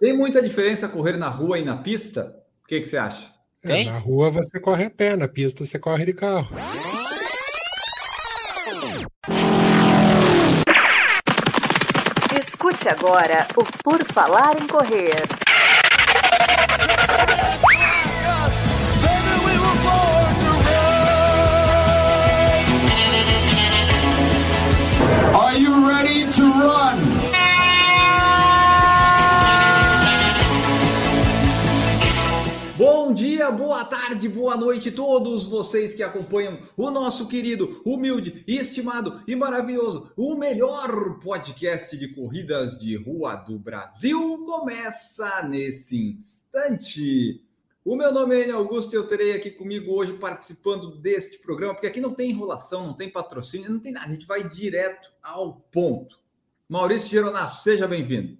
Tem muita diferença correr na rua e na pista? O que, que você acha? É, na rua você corre a pé, na pista você corre de carro. Escute agora o Por Falar em Correr. Boa tarde, boa noite a todos vocês que acompanham o nosso querido, humilde, estimado e maravilhoso, o melhor podcast de corridas de rua do Brasil começa nesse instante. O meu nome é Augusto e eu terei aqui comigo hoje participando deste programa, porque aqui não tem enrolação, não tem patrocínio, não tem nada, a gente vai direto ao ponto. Maurício Geronasso, seja bem-vindo.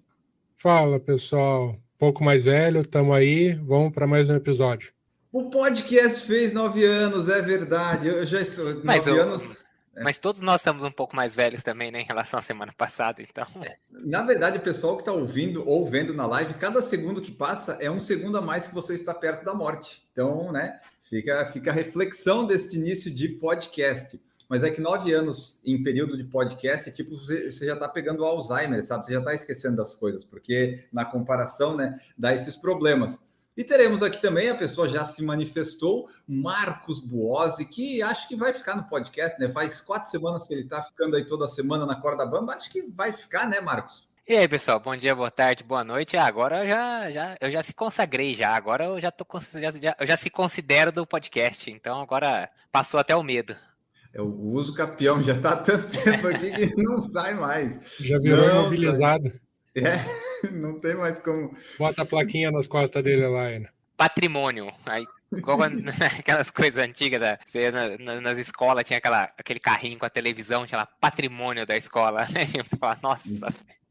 Fala, pessoal pouco mais velho, estamos aí, vamos para mais um episódio. O podcast fez nove anos, é verdade. Eu já estou. Mas nove eu, anos. É. Mas todos nós estamos um pouco mais velhos também, né, em relação à semana passada, então. É. Na verdade, o pessoal que está ouvindo ou vendo na live, cada segundo que passa é um segundo a mais que você está perto da morte. Então, né, fica, fica a reflexão deste início de podcast. Mas é que nove anos em período de podcast é tipo você, você já está pegando Alzheimer, sabe? Você já está esquecendo das coisas, porque na comparação, né, dá esses problemas. E teremos aqui também, a pessoa já se manifestou, Marcos Buozzi, que acho que vai ficar no podcast, né? Faz quatro semanas que ele está ficando aí toda semana na corda bamba, acho que vai ficar, né, Marcos? E aí, pessoal, bom dia, boa tarde, boa noite. Ah, agora eu já, já, eu já se consagrei já, agora eu já tô já, já, eu já se considero do podcast, então agora passou até o medo. É o uso capião, já está há tanto tempo aqui que não sai mais. Já virou não, imobilizado. É. não tem mais como. Bota a plaquinha nas costas dele lá, ainda. Patrimônio. Aí, como aquelas coisas antigas, da, você, na, nas escolas tinha aquela, aquele carrinho com a televisão, tinha lá patrimônio da escola. Né? Você fala, nossa.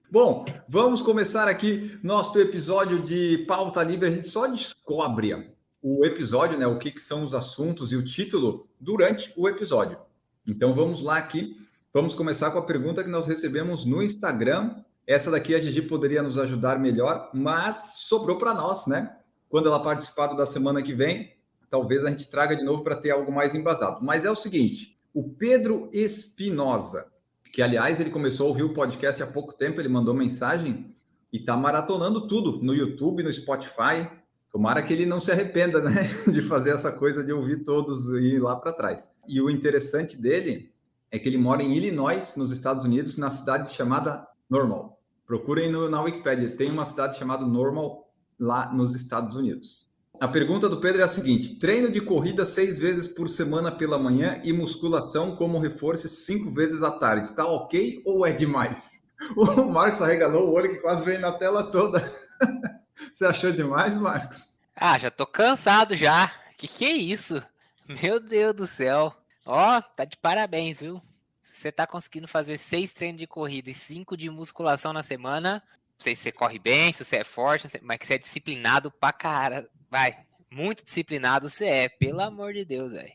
Bom, vamos começar aqui nosso episódio de pauta livre. A gente só descobre o episódio, né? O que, que são os assuntos e o título durante o episódio. Então vamos lá aqui. Vamos começar com a pergunta que nós recebemos no Instagram essa daqui a Gigi poderia nos ajudar melhor, mas sobrou para nós, né? Quando ela participar da semana que vem, talvez a gente traga de novo para ter algo mais embasado. Mas é o seguinte: o Pedro Espinosa, que aliás ele começou a ouvir o podcast há pouco tempo, ele mandou mensagem e está maratonando tudo no YouTube, no Spotify. Tomara que ele não se arrependa, né, de fazer essa coisa de ouvir todos e ir lá para trás. E o interessante dele é que ele mora em Illinois, nos Estados Unidos, na cidade chamada Normal. Procurem no, na Wikipedia, tem uma cidade chamada Normal lá nos Estados Unidos. A pergunta do Pedro é a seguinte: treino de corrida seis vezes por semana pela manhã e musculação como reforço cinco vezes à tarde. Tá ok ou é demais? O Marcos arregalou o olho que quase veio na tela toda. Você achou demais, Marcos? Ah, já tô cansado já. Que que é isso? Meu Deus do céu. Ó, oh, tá de parabéns, viu? Se você tá conseguindo fazer seis treinos de corrida e cinco de musculação na semana, não sei se você corre bem, se você é forte, mas que você é disciplinado pra cara. Vai, muito disciplinado você é, pelo amor de Deus, velho.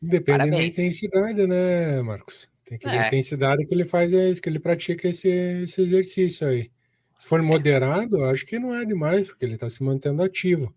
Depende Parabéns. da intensidade, né, Marcos? Tem que ver é. a intensidade que ele faz, é isso, que ele pratica esse, esse exercício aí. Se for moderado, acho que não é demais, porque ele está se mantendo ativo.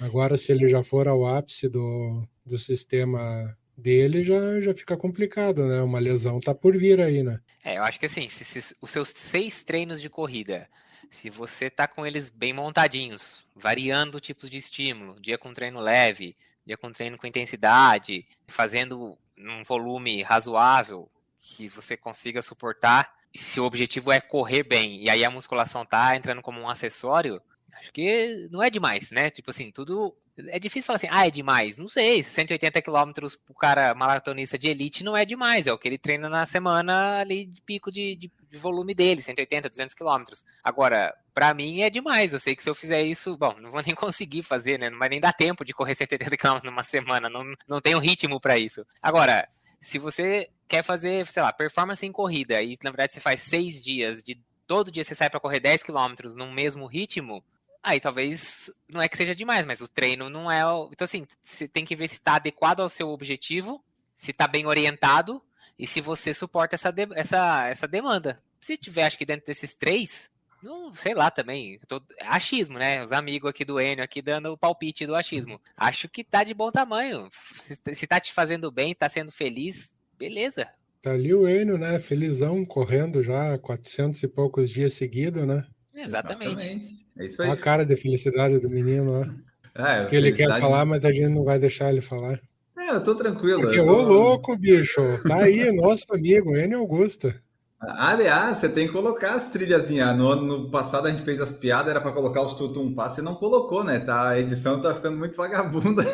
Agora, se ele já for ao ápice do, do sistema dele já, já fica complicado, né? Uma lesão tá por vir aí, né? É, eu acho que assim, se, se, os seus seis treinos de corrida, se você tá com eles bem montadinhos, variando tipos de estímulo, dia com treino leve, dia com treino com intensidade, fazendo um volume razoável que você consiga suportar, se o objetivo é correr bem e aí a musculação tá entrando como um acessório, acho que não é demais, né? Tipo assim, tudo é difícil falar assim, ah, é demais. Não sei, 180 quilômetros pro cara maratonista de elite não é demais. É o que ele treina na semana ali de pico de, de, de volume dele, 180, 200 quilômetros. Agora, para mim é demais. Eu sei que se eu fizer isso, bom, não vou nem conseguir fazer, né? Não vai nem dar tempo de correr 180 quilômetros numa semana. Não, não tenho ritmo para isso. Agora, se você quer fazer, sei lá, performance em corrida e na verdade você faz seis dias de todo dia você sai para correr 10 quilômetros no mesmo ritmo, Aí talvez não é que seja demais, mas o treino não é. Então, assim, você tem que ver se está adequado ao seu objetivo, se está bem orientado e se você suporta essa, de... essa, essa demanda. Se tiver, acho que dentro desses três, Não, sei lá também. Tô, achismo, né? Os amigos aqui do Enio aqui dando o palpite do achismo. Acho que tá de bom tamanho. Se, se tá te fazendo bem, tá sendo feliz, beleza. Tá ali o Enio, né? Felizão, correndo já 400 e poucos dias seguidos, né? Exatamente. Exatamente. É isso aí. A cara de felicidade do menino lá. É, que ele quer falar, mas a gente não vai deixar ele falar. É, eu tô tranquilo. Porque, tô... ô louco, bicho. Tá aí, nosso amigo, Enio Augusto. Aliás, você tem que colocar as trilhazinhas. No ano passado a gente fez as piadas, era para colocar os tutum passe e não colocou, né? Tá, a edição tá ficando muito vagabunda.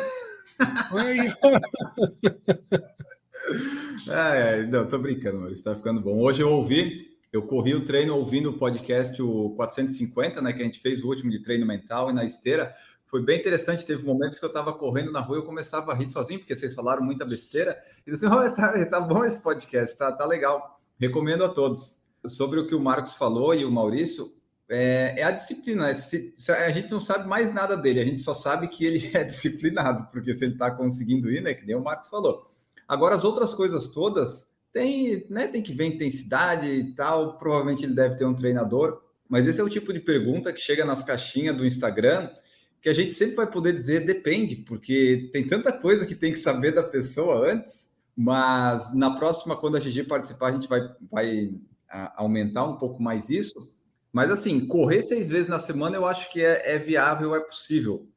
É, não, tô brincando, Maurício, tá ficando bom. Hoje eu ouvi, eu corri o treino ouvindo o podcast o 450, né? Que a gente fez o último de treino mental e na esteira. Foi bem interessante. Teve momentos que eu tava correndo na rua e eu começava a rir sozinho, porque vocês falaram muita besteira. E disse, oh, tá, tá bom esse podcast, tá, tá legal. Recomendo a todos. Sobre o que o Marcos falou e o Maurício, é, é a disciplina. É se, se a gente não sabe mais nada dele, a gente só sabe que ele é disciplinado, porque se ele está conseguindo ir, né, que nem o Marcos falou. Agora, as outras coisas todas, tem, né, tem que ver intensidade e tal, provavelmente ele deve ter um treinador, mas esse é o tipo de pergunta que chega nas caixinhas do Instagram, que a gente sempre vai poder dizer depende, porque tem tanta coisa que tem que saber da pessoa antes, mas na próxima, quando a GG participar, a gente vai, vai aumentar um pouco mais isso. Mas assim, correr seis vezes na semana eu acho que é, é viável, é possível.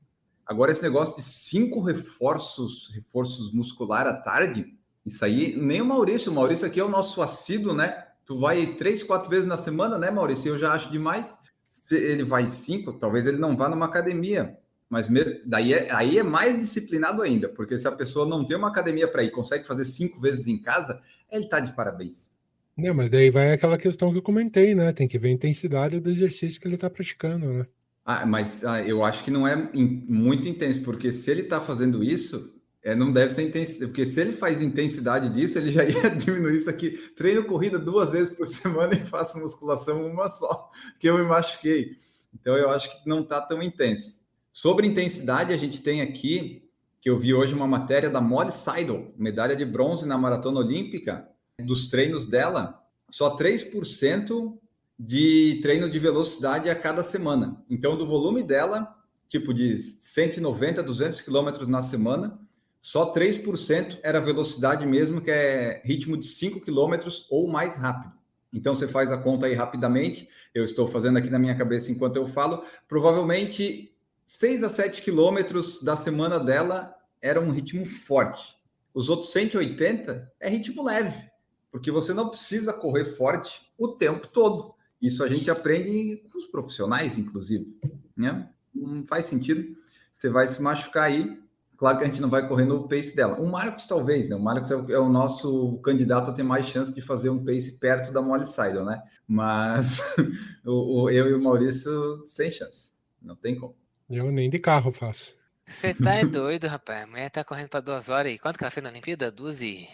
Agora, esse negócio de cinco reforços, reforços muscular à tarde, isso aí, nem o Maurício, o Maurício aqui é o nosso assíduo, né? Tu vai três, quatro vezes na semana, né, Maurício? Eu já acho demais. Se ele vai cinco, talvez ele não vá numa academia. Mas daí é, aí é mais disciplinado ainda, porque se a pessoa não tem uma academia para ir, consegue fazer cinco vezes em casa, ele está de parabéns. Não, mas daí vai aquela questão que eu comentei, né? Tem que ver a intensidade do exercício que ele está praticando, né? Ah, mas ah, eu acho que não é in, muito intenso, porque se ele está fazendo isso, é, não deve ser intensidade, porque se ele faz intensidade disso, ele já ia diminuir isso aqui. Treino corrida duas vezes por semana e faço musculação uma só, que eu me machuquei. Então eu acho que não está tão intenso. Sobre intensidade, a gente tem aqui, que eu vi hoje uma matéria da Molly Seidel, medalha de bronze na maratona olímpica, dos treinos dela, só 3% de treino de velocidade a cada semana. Então, do volume dela, tipo de 190, 200 quilômetros na semana, só 3% era velocidade mesmo, que é ritmo de 5 quilômetros ou mais rápido. Então, você faz a conta aí rapidamente. Eu estou fazendo aqui na minha cabeça enquanto eu falo. Provavelmente 6 a 7 quilômetros da semana dela era um ritmo forte. Os outros 180 é ritmo leve, porque você não precisa correr forte o tempo todo. Isso a gente aprende com os profissionais, inclusive. Né? Não faz sentido. Você vai se machucar aí. Claro que a gente não vai correr no pace dela. O Marcos, talvez, né? O Marcos é o, é o nosso candidato a ter mais chance de fazer um pace perto da Molly Seidel, né? Mas o, o, eu e o Maurício, sem chance. Não tem como. Eu nem de carro faço. Você tá é doido, rapaz. A mulher tá correndo pra duas horas e quanto que ela fez na Olimpíada? Duas e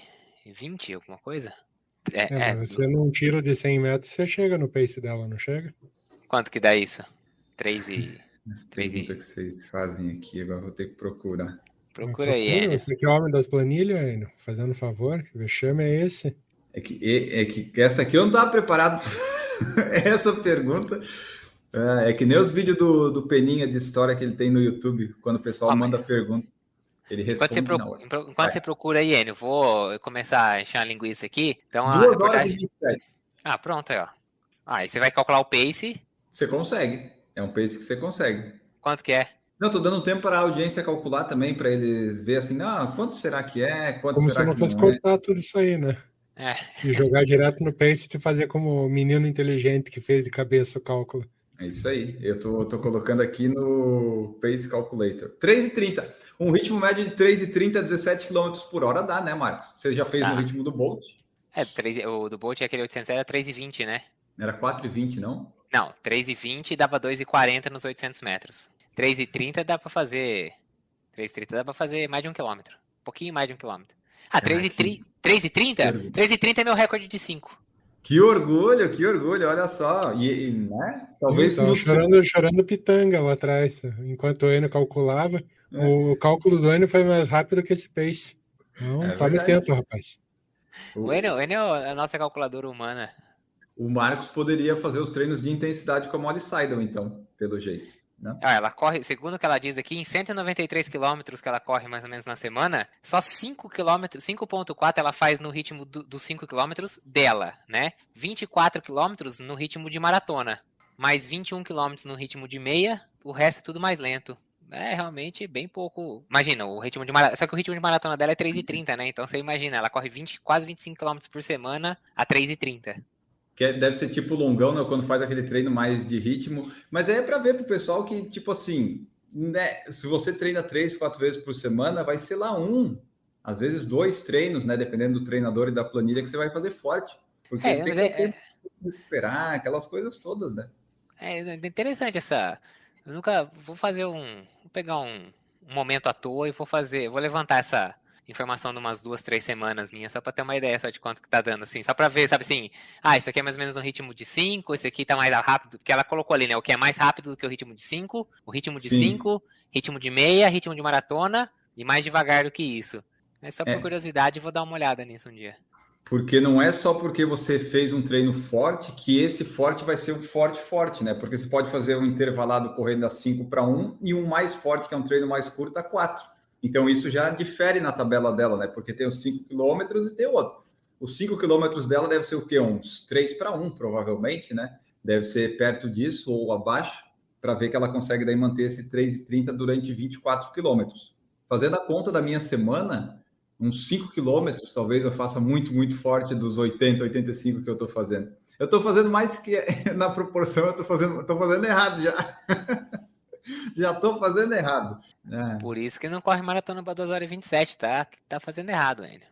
vinte, alguma coisa? É, é, é você num tiro de 100 metros, você chega no pace dela, não chega? Quanto que dá isso? Três e... Três e... que vocês fazem aqui, agora vou ter que procurar. Procura aí, Enio. Você que é homem das planilhas, Enio, fazendo favor, que vexame é esse? É que, é, é que essa aqui eu não tava preparado. essa pergunta é, é, que nem os vídeos do, do Peninha de história que ele tem no YouTube, quando o pessoal ah, manda mas... pergunta. Ele responde enquanto você, procura, enquanto você procura aí, Enio, vou começar a encher a linguiça aqui. Então, Duas a reportagem... horas e 27. Ah, pronto, aí, ó. Ah, aí você vai calcular o pace. Você consegue. É um pace que você consegue. Quanto que é? Não, tô dando tempo para a audiência calcular também, para eles ver assim, ah, quanto será que é? Quanto como será se não fosse não é? cortar é? tudo isso aí, né? É. E jogar direto no pace e fazer como o menino inteligente que fez de cabeça o cálculo. É isso aí. Eu tô, tô colocando aqui no Pace Calculator. 3,30. Um ritmo médio de 3,30 a 17 km por hora dá, né, Marcos? Você já fez ah. o ritmo do Bolt? É, 3, o do Bolt, aquele 800 era 3,20, né? Era 4,20, não? Não, 3,20 dava 2,40 nos 800 metros. 3,30 dá para fazer... 3,30 dá para fazer mais de um quilômetro. Um pouquinho mais de um quilômetro. Ah, 3,30? 3,30 é meu recorde de 5. Que orgulho, que orgulho, olha só. E, e né? Talvez. no... chorando, chorando pitanga lá atrás, enquanto o Eno calculava. É. O cálculo do Eno foi mais rápido que esse pace. Não, é tome atento, rapaz. O Eno, o Eno é a nossa calculadora humana. o Marcos poderia fazer os treinos de intensidade com a Molly Seidel, então, pelo jeito. Né? Ah, ela corre, segundo o que ela diz aqui, em 193 quilômetros que ela corre mais ou menos na semana, só 5 quilômetros, 5.4 ela faz no ritmo do, dos 5 quilômetros dela, né? 24 quilômetros no ritmo de maratona, mais 21 quilômetros no ritmo de meia, o resto é tudo mais lento. É realmente bem pouco. Imagina, o ritmo de maratona. Só que o ritmo de maratona dela é 3,30, né? Então você imagina, ela corre 20, quase 25 km por semana a 3,30 que é, deve ser tipo longão, né? Quando faz aquele treino mais de ritmo. Mas é para ver para o pessoal que, tipo assim, né? Se você treina três, quatro vezes por semana, vai ser lá um, às vezes dois treinos, né? Dependendo do treinador e da planilha que você vai fazer forte. Porque é, você tem que é, recuperar, aquelas coisas todas, né? É, é interessante essa. Eu nunca vou fazer um. Vou pegar um, um momento à toa e vou fazer. Vou levantar essa informação de umas duas, três semanas minha, só para ter uma ideia só de quanto que tá dando, assim, só para ver, sabe assim, ah, isso aqui é mais ou menos um ritmo de 5, esse aqui tá mais rápido, porque ela colocou ali, né, o que é mais rápido do que o ritmo de 5, o ritmo de 5, ritmo de meia, ritmo de maratona, e mais devagar do que isso. É só por é. curiosidade, vou dar uma olhada nisso um dia. Porque não é só porque você fez um treino forte que esse forte vai ser um forte forte, né? Porque você pode fazer um intervalado correndo a 5 para 1 e um mais forte, que é um treino mais curto, a 4. Então, isso já difere na tabela dela, né? Porque tem os 5 quilômetros e tem outro. Os 5 quilômetros dela deve ser o quê? Uns 3 para 1, provavelmente, né? Deve ser perto disso ou abaixo, para ver que ela consegue daí manter esse 3,30 durante 24 quilômetros. Fazendo a conta da minha semana, uns 5 quilômetros, talvez eu faça muito, muito forte dos 80, 85 que eu estou fazendo. Eu estou fazendo mais que na proporção, eu estou fazendo, fazendo errado já. já estou fazendo errado. É. Por isso que não corre maratona para 2 horas e 27, tá? Tá fazendo errado ainda.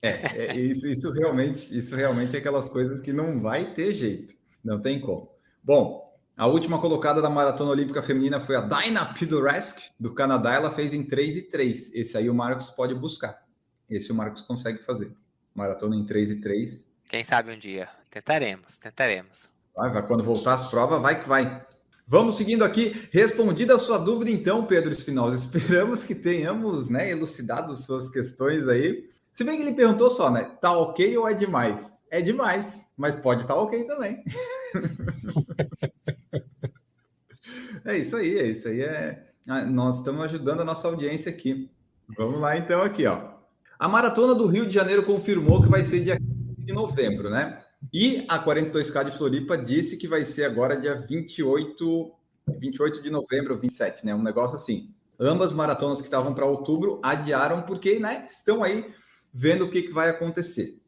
É, é, isso, isso realmente, isso realmente é aquelas coisas que não vai ter jeito, não tem como. Bom, a última colocada da maratona olímpica feminina foi a Daina Pidoresk do Canadá, ela fez em 3 e 3. Esse aí o Marcos pode buscar. Esse o Marcos consegue fazer. Maratona em 3 e 3. Quem sabe um dia. Tentaremos, tentaremos. Vai, vai, quando voltar as provas, vai que vai. Vamos seguindo aqui. Respondida a sua dúvida, então, Pedro Espinosa. Esperamos que tenhamos né, elucidado suas questões aí. Se bem que ele perguntou só, né? Tá ok ou é demais? É demais, mas pode estar tá ok também. é isso aí, é isso aí. É... Ah, nós estamos ajudando a nossa audiência aqui. Vamos lá, então, aqui, ó. A Maratona do Rio de Janeiro confirmou que vai ser dia 15 de novembro, né? E a 42K de Floripa disse que vai ser agora dia 28, 28 de novembro, 27, né? Um negócio assim. Ambas maratonas que estavam para outubro adiaram porque, né, estão aí vendo o que, que vai acontecer.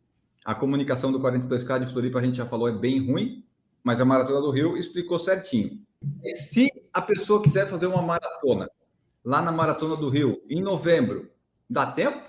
A comunicação do 42K de Floripa, a gente já falou, é bem ruim, mas a Maratona do Rio explicou certinho. E se a pessoa quiser fazer uma maratona lá na Maratona do Rio em novembro, dá tempo?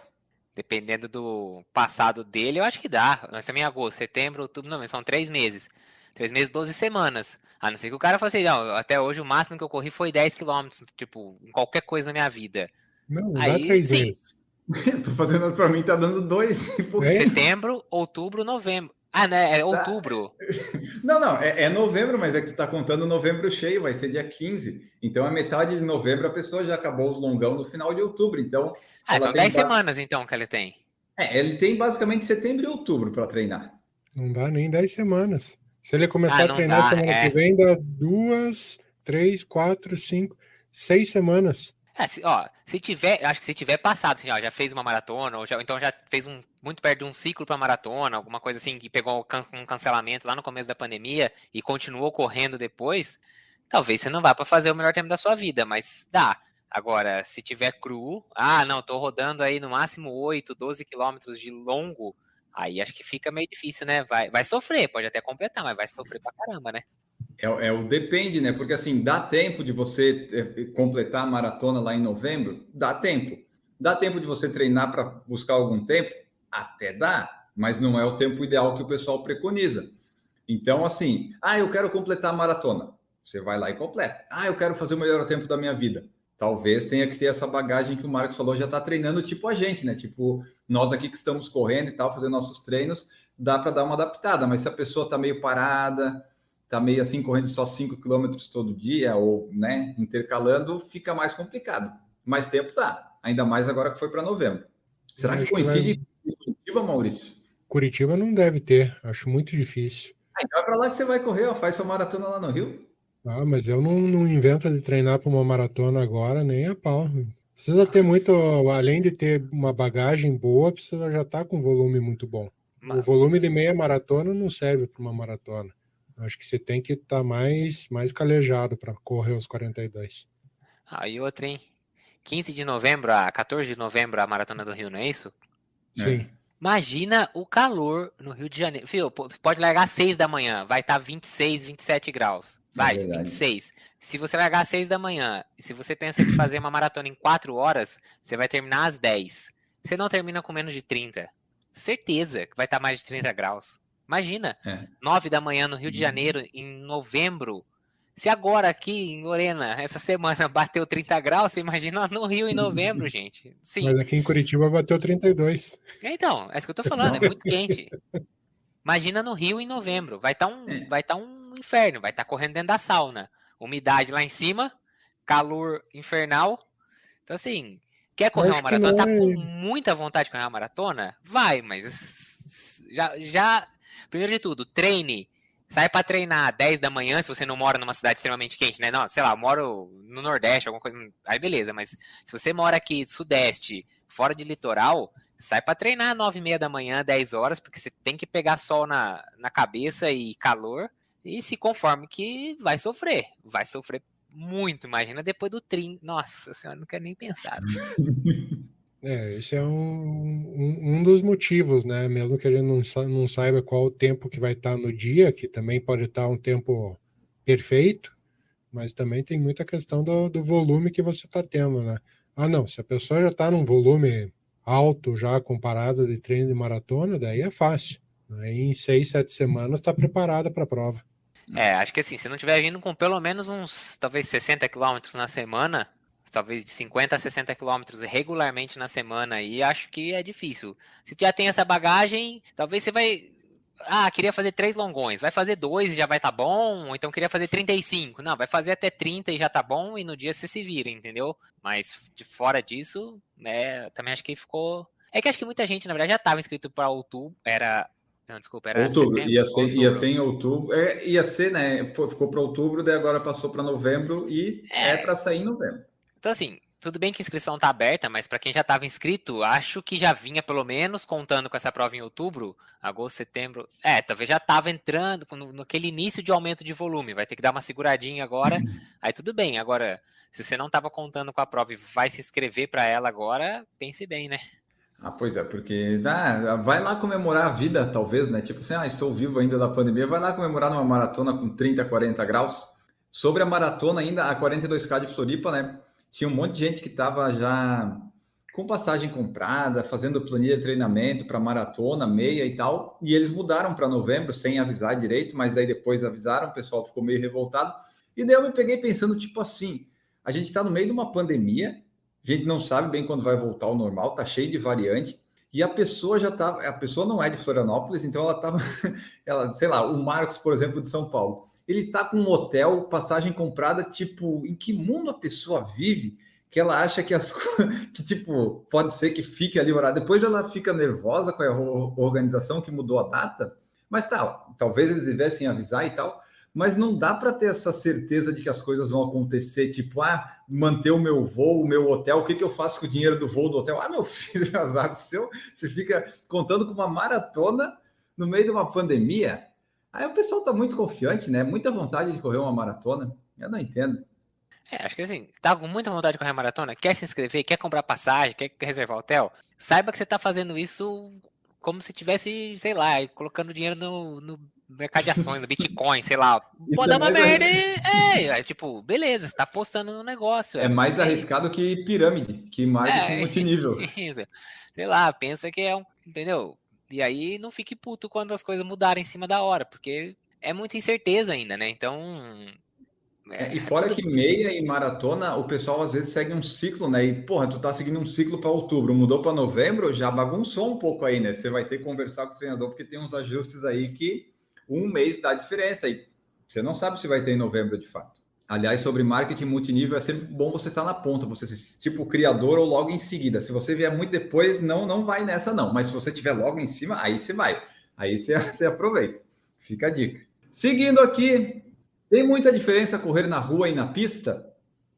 Dependendo do passado dele, eu acho que dá. Nós em agosto, setembro, outubro, não, são três meses. Três meses, 12 semanas. A não ser que o cara fale assim, não, até hoje o máximo que eu corri foi 10 quilômetros, tipo, em qualquer coisa na minha vida. Não, Aí, dá três sim. vezes. Tô fazendo para mim, tá dando dois. É? Setembro, outubro, novembro. Ah, né? É outubro. Não, não, é, é, novembro, mas é que você está contando novembro cheio, vai ser dia 15. Então, a metade de novembro a pessoa já acabou os longão no final de outubro. Então. Ah, são 10 semanas então que ele tem. É, ele tem basicamente setembro e outubro para treinar. Não dá nem 10 semanas. Se ele começar ah, a treinar dá, semana é. que vem, dá duas, três, quatro, cinco, seis semanas. É, se, ó, se tiver, acho que se tiver passado, assim, ó, já fez uma maratona, ou já, então já fez um muito perto de um ciclo para maratona, alguma coisa assim, que pegou um cancelamento lá no começo da pandemia e continuou correndo depois, talvez você não vá para fazer o melhor tempo da sua vida, mas dá. Agora, se tiver cru, ah, não, tô rodando aí no máximo 8, 12 quilômetros de longo, aí acho que fica meio difícil, né? Vai, vai sofrer, pode até completar, mas vai sofrer pra caramba, né? É, é, o depende, né? Porque assim, dá tempo de você é, completar a maratona lá em novembro? Dá tempo. Dá tempo de você treinar para buscar algum tempo? Até dá, mas não é o tempo ideal que o pessoal preconiza. Então, assim, ah, eu quero completar a maratona. Você vai lá e completa. Ah, eu quero fazer o melhor tempo da minha vida. Talvez tenha que ter essa bagagem que o Marcos falou, já está treinando tipo a gente, né? Tipo, nós aqui que estamos correndo e tal, fazendo nossos treinos, dá para dar uma adaptada, mas se a pessoa está meio parada, está meio assim correndo só 5 km todo dia ou né, intercalando, fica mais complicado. Mais tempo tá, ainda mais agora que foi para novembro. Será que coincide. Curitiba, Maurício? Curitiba não deve ter, acho muito difícil. então é para lá que você vai correr, ó, faz sua maratona lá no Rio. Ah, mas eu não, não invento de treinar para uma maratona agora, nem a pau. Precisa ter muito, além de ter uma bagagem boa, precisa já estar tá com volume muito bom. Mas... O volume de meia maratona não serve para uma maratona. Acho que você tem que estar tá mais, mais calejado para correr os 42. Ah, e outra, hein? 15 de novembro a 14 de novembro a Maratona do Rio, não é isso? Sim. Imagina o calor no Rio de Janeiro. Fio, pode largar às 6 da manhã, vai estar 26, 27 graus. Vai, é 26. Se você largar às 6 da manhã, e se você pensa em fazer uma maratona em 4 horas, você vai terminar às 10. Você não termina com menos de 30. Certeza que vai estar mais de 30 graus. Imagina, é. 9 da manhã no Rio de uhum. Janeiro, em novembro, se agora aqui em Lorena, essa semana, bateu 30 graus, você imagina no Rio em novembro, gente. Sim. Mas aqui em Curitiba bateu 32. Então, é isso que eu tô falando, é muito quente. Imagina no Rio em novembro. Vai estar tá um, é. vai tá um inferno, vai estar tá correndo dentro da sauna. Umidade lá em cima, calor infernal. Então, assim, quer correr uma maratona? Tá é... Tá com muita vontade de correr uma maratona? Vai, mas já, já. Primeiro de tudo, treine sai para treinar 10 da manhã, se você não mora numa cidade extremamente quente, né? Não, sei lá, moro no Nordeste, alguma coisa. Aí beleza, mas se você mora aqui Sudeste, fora de litoral, sai para treinar 9 e meia da manhã, 10 horas, porque você tem que pegar sol na, na cabeça e calor. E se conforme que vai sofrer. Vai sofrer muito. Imagina depois do 30. Nossa senhora, não quero nem pensar. É, esse é um, um, um, dos motivos, né? Mesmo que a gente não, não saiba qual o tempo que vai estar no dia, que também pode estar um tempo perfeito, mas também tem muita questão do, do volume que você está tendo, né? Ah, não, se a pessoa já está num volume alto já comparado de treino de maratona, daí é fácil. Aí em seis, sete semanas está preparada para a prova. É, acho que assim, se não tiver vindo com pelo menos uns, talvez 60 quilômetros na semana, talvez de 50 a 60 quilômetros regularmente na semana e acho que é difícil. Se já tem essa bagagem, talvez você vai. Ah, queria fazer três longões. Vai fazer dois e já vai estar tá bom. Ou então queria fazer 35. Não, vai fazer até 30 e já tá bom. E no dia você se vira, entendeu? Mas de fora disso, né, também acho que ficou. É que acho que muita gente, na verdade, já estava inscrito para outubro. Era não, desculpa, era outubro. Setembro, ia, ser, outubro. ia ser em outubro. É, ia ser, né? Ficou para outubro, daí agora passou para novembro e é, é para sair em novembro. Então, assim, tudo bem que a inscrição tá aberta, mas para quem já estava inscrito, acho que já vinha pelo menos contando com essa prova em outubro, agosto, setembro. É, talvez já estava entrando no, naquele início de aumento de volume. Vai ter que dar uma seguradinha agora. Aí tudo bem. Agora, se você não estava contando com a prova e vai se inscrever para ela agora, pense bem, né? Ah, pois é, porque ah, vai lá comemorar a vida, talvez, né? Tipo assim, ah, estou vivo ainda da pandemia, vai lá comemorar numa maratona com 30, 40 graus. Sobre a maratona ainda, a 42K de Floripa, né? Tinha um monte de gente que estava já com passagem comprada, fazendo planilha de treinamento para maratona, meia e tal, e eles mudaram para novembro sem avisar direito, mas aí depois avisaram, o pessoal ficou meio revoltado. E daí eu me peguei pensando, tipo assim, a gente está no meio de uma pandemia, a gente não sabe bem quando vai voltar ao normal, tá cheio de variante, e a pessoa já estava, a pessoa não é de Florianópolis, então ela estava, ela, sei lá, o Marcos, por exemplo, de São Paulo ele tá com um hotel, passagem comprada, tipo, em que mundo a pessoa vive que ela acha que as que tipo pode ser que fique ali horário. Depois ela fica nervosa com a organização que mudou a data, mas tá, talvez eles devessem avisar e tal, mas não dá para ter essa certeza de que as coisas vão acontecer, tipo, ah, manter o meu voo, o meu hotel, o que, que eu faço com o dinheiro do voo do hotel? Ah, meu filho, azar seu, você fica contando com uma maratona no meio de uma pandemia. Aí o pessoal tá muito confiante, né? Muita vontade de correr uma maratona. Eu não entendo. É, acho que assim, tá com muita vontade de correr maratona, quer se inscrever, quer comprar passagem, quer reservar hotel, saiba que você tá fazendo isso como se tivesse, sei lá, colocando dinheiro no, no mercado de ações, no Bitcoin, sei lá. Pode dar é uma merda é, é, tipo, beleza, você tá apostando no negócio. É, é mais é, arriscado que pirâmide, que mais é, multinível. Sei lá, pensa que é um, entendeu? E aí não fique puto quando as coisas mudarem em cima da hora, porque é muita incerteza ainda, né? Então. É, é, e fora tudo... que meia e maratona, o pessoal às vezes segue um ciclo, né? E, porra, tu tá seguindo um ciclo para outubro, mudou para novembro, já bagunçou um pouco aí, né? Você vai ter que conversar com o treinador, porque tem uns ajustes aí que um mês dá diferença. E você não sabe se vai ter em novembro de fato. Aliás, sobre marketing multinível, é sempre bom você estar tá na ponta, você ser tipo criador ou logo em seguida. Se você vier muito depois, não, não vai nessa não. Mas se você tiver logo em cima, aí você vai. Aí você, você aproveita. Fica a dica. Seguindo aqui, tem muita diferença correr na rua e na pista?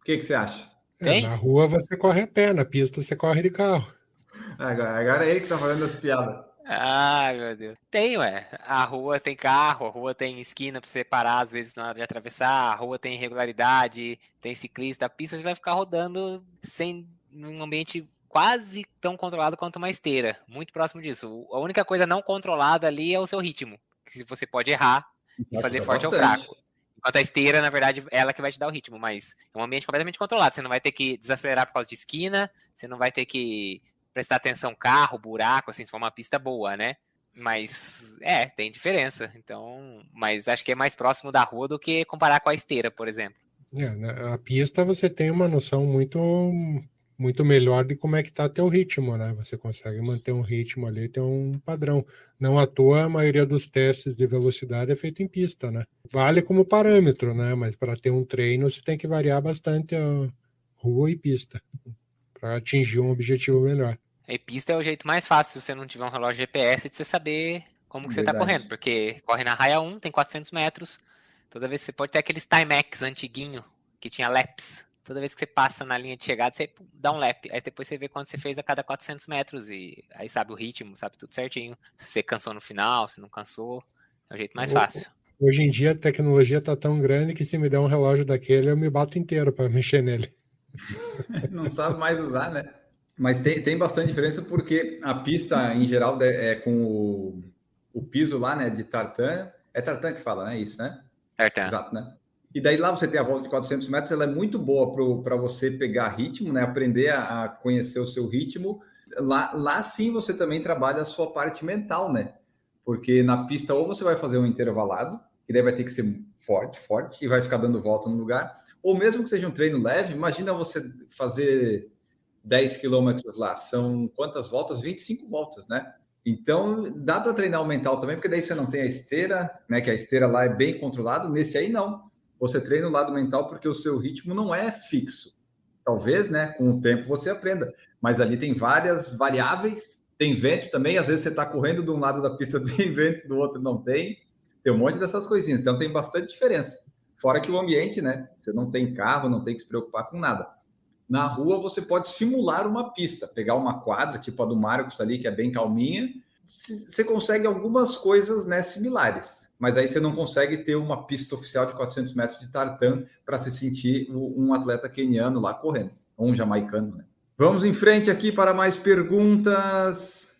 O que, que você acha? É, na rua você corre a pé, na pista você corre de carro. Agora, agora é ele que tá falando as piadas. Ai, meu Deus. Tem, ué. A rua tem carro, a rua tem esquina pra você parar, às vezes, na hora de atravessar, a rua tem irregularidade, tem ciclista, a pista você vai ficar rodando sem num ambiente quase tão controlado quanto uma esteira. Muito próximo disso. A única coisa não controlada ali é o seu ritmo. Que você pode errar e fazer forte bastante. ou fraco. Enquanto a esteira, na verdade, é ela que vai te dar o ritmo, mas é um ambiente completamente controlado. Você não vai ter que desacelerar por causa de esquina, você não vai ter que prestar atenção carro, buraco, assim, se for uma pista boa, né? Mas é, tem diferença. Então, mas acho que é mais próximo da rua do que comparar com a esteira, por exemplo. É, a pista você tem uma noção muito muito melhor de como é que tá teu ritmo, né? Você consegue manter um ritmo ali, ter um padrão. Não à toa a maioria dos testes de velocidade é feito em pista, né? Vale como parâmetro, né? Mas para ter um treino você tem que variar bastante a rua e pista para atingir um objetivo melhor. E pista é o jeito mais fácil se você não tiver um relógio GPS de você saber como que você está correndo, porque corre na raia 1, tem 400 metros. Toda vez você pode ter aqueles Timex antiguinho que tinha laps. Toda vez que você passa na linha de chegada, você dá um lap. Aí depois você vê quanto você fez a cada 400 metros e aí sabe o ritmo, sabe tudo certinho. Se você cansou no final, se não cansou, é o jeito mais fácil. Hoje em dia a tecnologia tá tão grande que se me der um relógio daquele, eu me bato inteiro para mexer nele. não sabe mais usar, né? Mas tem, tem bastante diferença porque a pista, em geral, é com o, o piso lá, né, de tartan. É tartan que fala, né? Isso, né? Tartan. Exato, né? E daí lá você tem a volta de 400 metros, ela é muito boa para você pegar ritmo, né? Aprender a, a, conhecer o seu ritmo. Lá, lá sim você também trabalha a sua parte mental, né? Porque na pista ou você vai fazer um intervalado, que daí vai ter que ser forte, forte, e vai ficar dando volta no lugar, ou mesmo que seja um treino leve, imagina você fazer 10 quilômetros lá, são quantas voltas? 25 voltas, né? Então, dá para treinar o mental também, porque daí você não tem a esteira, né? Que a esteira lá é bem controlado, nesse aí não. Você treina o lado mental porque o seu ritmo não é fixo. Talvez, né, com o tempo você aprenda, mas ali tem várias variáveis, tem vento também, às vezes você está correndo de um lado da pista, tem vento, do outro não tem. Tem um monte dessas coisinhas, então tem bastante diferença. Fora que o ambiente, né? Você não tem carro, não tem que se preocupar com nada. Na rua você pode simular uma pista, pegar uma quadra, tipo a do Marcos ali, que é bem calminha. Você consegue algumas coisas né, similares, mas aí você não consegue ter uma pista oficial de 400 metros de tartan para se sentir um atleta keniano lá correndo, ou um jamaicano. Né? Vamos em frente aqui para mais perguntas.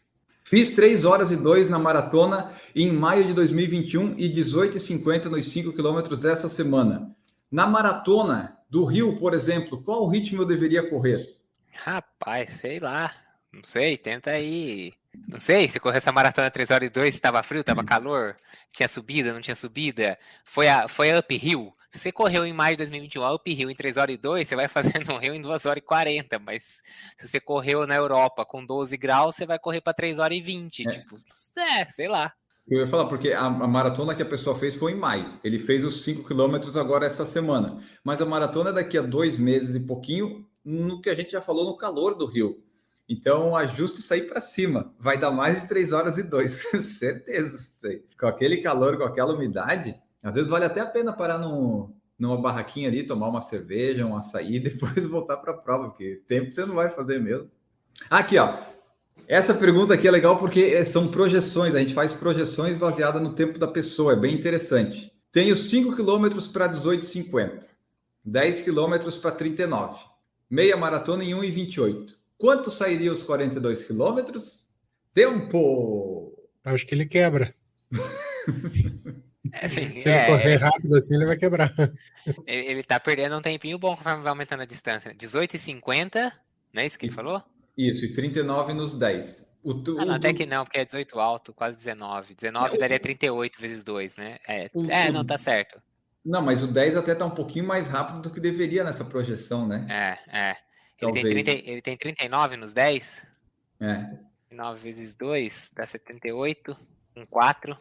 Fiz 3 horas e 2 na maratona em maio de 2021 e 18,50 nos 5 quilômetros essa semana. Na maratona do Rio, por exemplo, qual ritmo eu deveria correr? Rapaz, sei lá. Não sei, tenta aí. Não sei, se correr essa maratona 3 horas e 2, estava frio, estava calor, tinha subida, não tinha subida, foi, a, foi uphill. Se você correu em maio de 2021 a uphill em 3 horas e 2, você vai fazer no Rio em 2 horas e 40, mas se você correu na Europa com 12 graus, você vai correr para 3 horas e 20, é. tipo, é, sei lá. Eu ia falar, porque a, a, maratona que a pessoa fez foi em maio. Ele fez os 5 quilômetros agora essa semana. Mas a maratona é daqui a dois meses e pouquinho, no que a gente já falou no calor do Rio. Então, ajuste isso aí para cima. Vai dar mais de 3 horas e 2. Certeza. Com aquele calor, com aquela umidade, às vezes vale até a pena parar no, numa barraquinha ali, tomar uma cerveja, um açaí, e depois voltar para a prova, porque tempo você não vai fazer mesmo. Aqui, ó. Essa pergunta aqui é legal porque são projeções, a gente faz projeções baseadas no tempo da pessoa, é bem interessante. Tenho 5 km para 18,50, 10 km para 39, meia maratona em 1,28. Quanto sairia os 42 quilômetros? Tempo! Acho que ele quebra. É, assim, Se ele é, correr rápido assim, ele vai quebrar. Ele, ele tá perdendo um tempinho bom conforme vai aumentando a distância. 18,50, não é isso que ele falou? Isso, e 39 nos 10. O, tu, ah, não, até que não, porque é 18 alto, quase 19. 19 é, daria 38 vezes 2, né? É, o, é não, tá certo. Não, mas o 10 até tá um pouquinho mais rápido do que deveria nessa projeção, né? É, é. Ele tem, 30, ele tem 39 nos 10? É. 9 vezes 2 dá 78. Um 4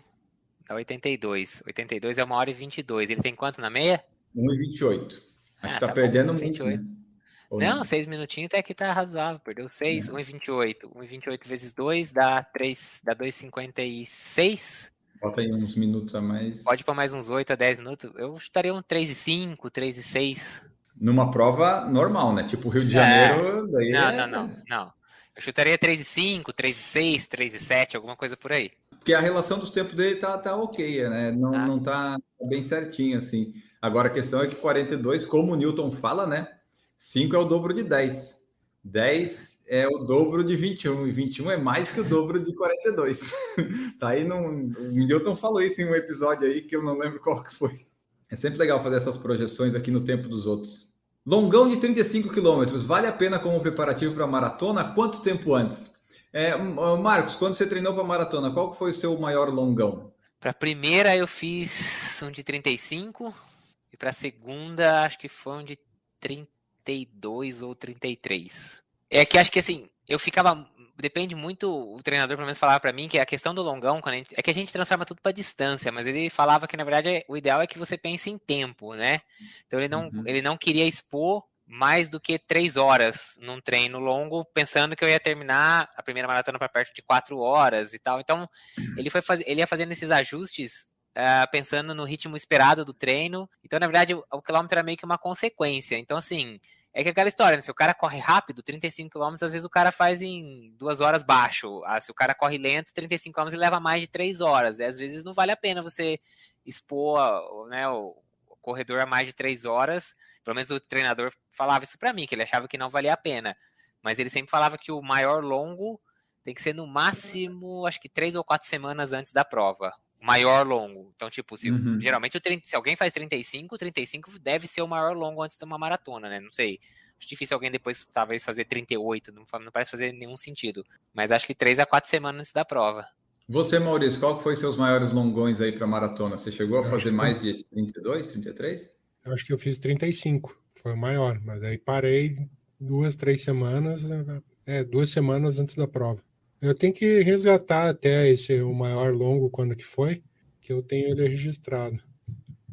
dá 82. 82 é 1 hora e 22. Ele tem quanto na meia? 1 e 28. Acho ah, que tá, tá perdendo bom, muito. Né? Não, 6 minutinhos até que tá razoável. Perdeu 6, é. 1 e 28. 1 e 28 vezes 2 dá 3, dá 2,56. Bota aí uns minutos a mais. Pode para mais uns 8 a 10 minutos. Eu chutaria um 3 e 5, 3 e 6. Numa prova normal, né? Tipo Rio de Janeiro. É. não, é... não, não, não. Eu chutaria 3 e 5, 3 e 6, 3 e 7, alguma coisa por aí. Porque a relação dos tempos dele tá, tá ok, né? Não, tá. não tá bem certinho, assim. Agora a questão é que 42, como o Newton fala, né? 5 é o dobro de 10. 10 é o dobro de 21, e 21 é mais que o dobro de 42. tá aí num. O Newton falou isso em um episódio aí que eu não lembro qual que foi. É sempre legal fazer essas projeções aqui no tempo dos outros. Longão de 35 quilômetros, vale a pena como preparativo para a maratona? Quanto tempo antes? É, Marcos, quando você treinou para maratona, qual foi o seu maior longão? Para a primeira eu fiz um de 35 e para a segunda acho que foi um de 32 ou 33. É que acho que assim, eu ficava depende muito, o treinador pelo menos falava para mim que a questão do longão, quando gente, é que a gente transforma tudo para distância, mas ele falava que na verdade o ideal é que você pense em tempo, né? Então ele não, uhum. ele não queria expor mais do que três horas num treino longo, pensando que eu ia terminar a primeira maratona para perto de quatro horas e tal. Então, ele foi faz... ele ia fazendo esses ajustes uh, pensando no ritmo esperado do treino. Então, na verdade, o, o, quilômetro era meio que uma consequência. Então, assim, é que aquela história, né? Se o cara corre rápido, 35 km, às vezes o cara faz em duas horas baixo. Ah, se o cara corre lento, 35 km ele leva mais de três horas. E às vezes não vale a pena você expor né, o corredor a mais de três horas pelo menos o treinador falava isso para mim, que ele achava que não valia a pena. Mas ele sempre falava que o maior longo tem que ser no máximo, acho que três ou quatro semanas antes da prova. Maior longo. Então, tipo, se, uhum. geralmente o 30, se alguém faz 35, 35 deve ser o maior longo antes de uma maratona, né? Não sei. Acho difícil alguém depois, talvez, fazer 38. Não, não parece fazer nenhum sentido. Mas acho que três a quatro semanas antes da prova. Você, Maurício, qual foi seus maiores longões aí para maratona? Você chegou a fazer mais de 32, 33? Eu acho que eu fiz 35, foi o maior, mas aí parei duas, três semanas, é, duas semanas antes da prova. Eu tenho que resgatar até esse o maior longo quando que foi, que eu tenho ele registrado.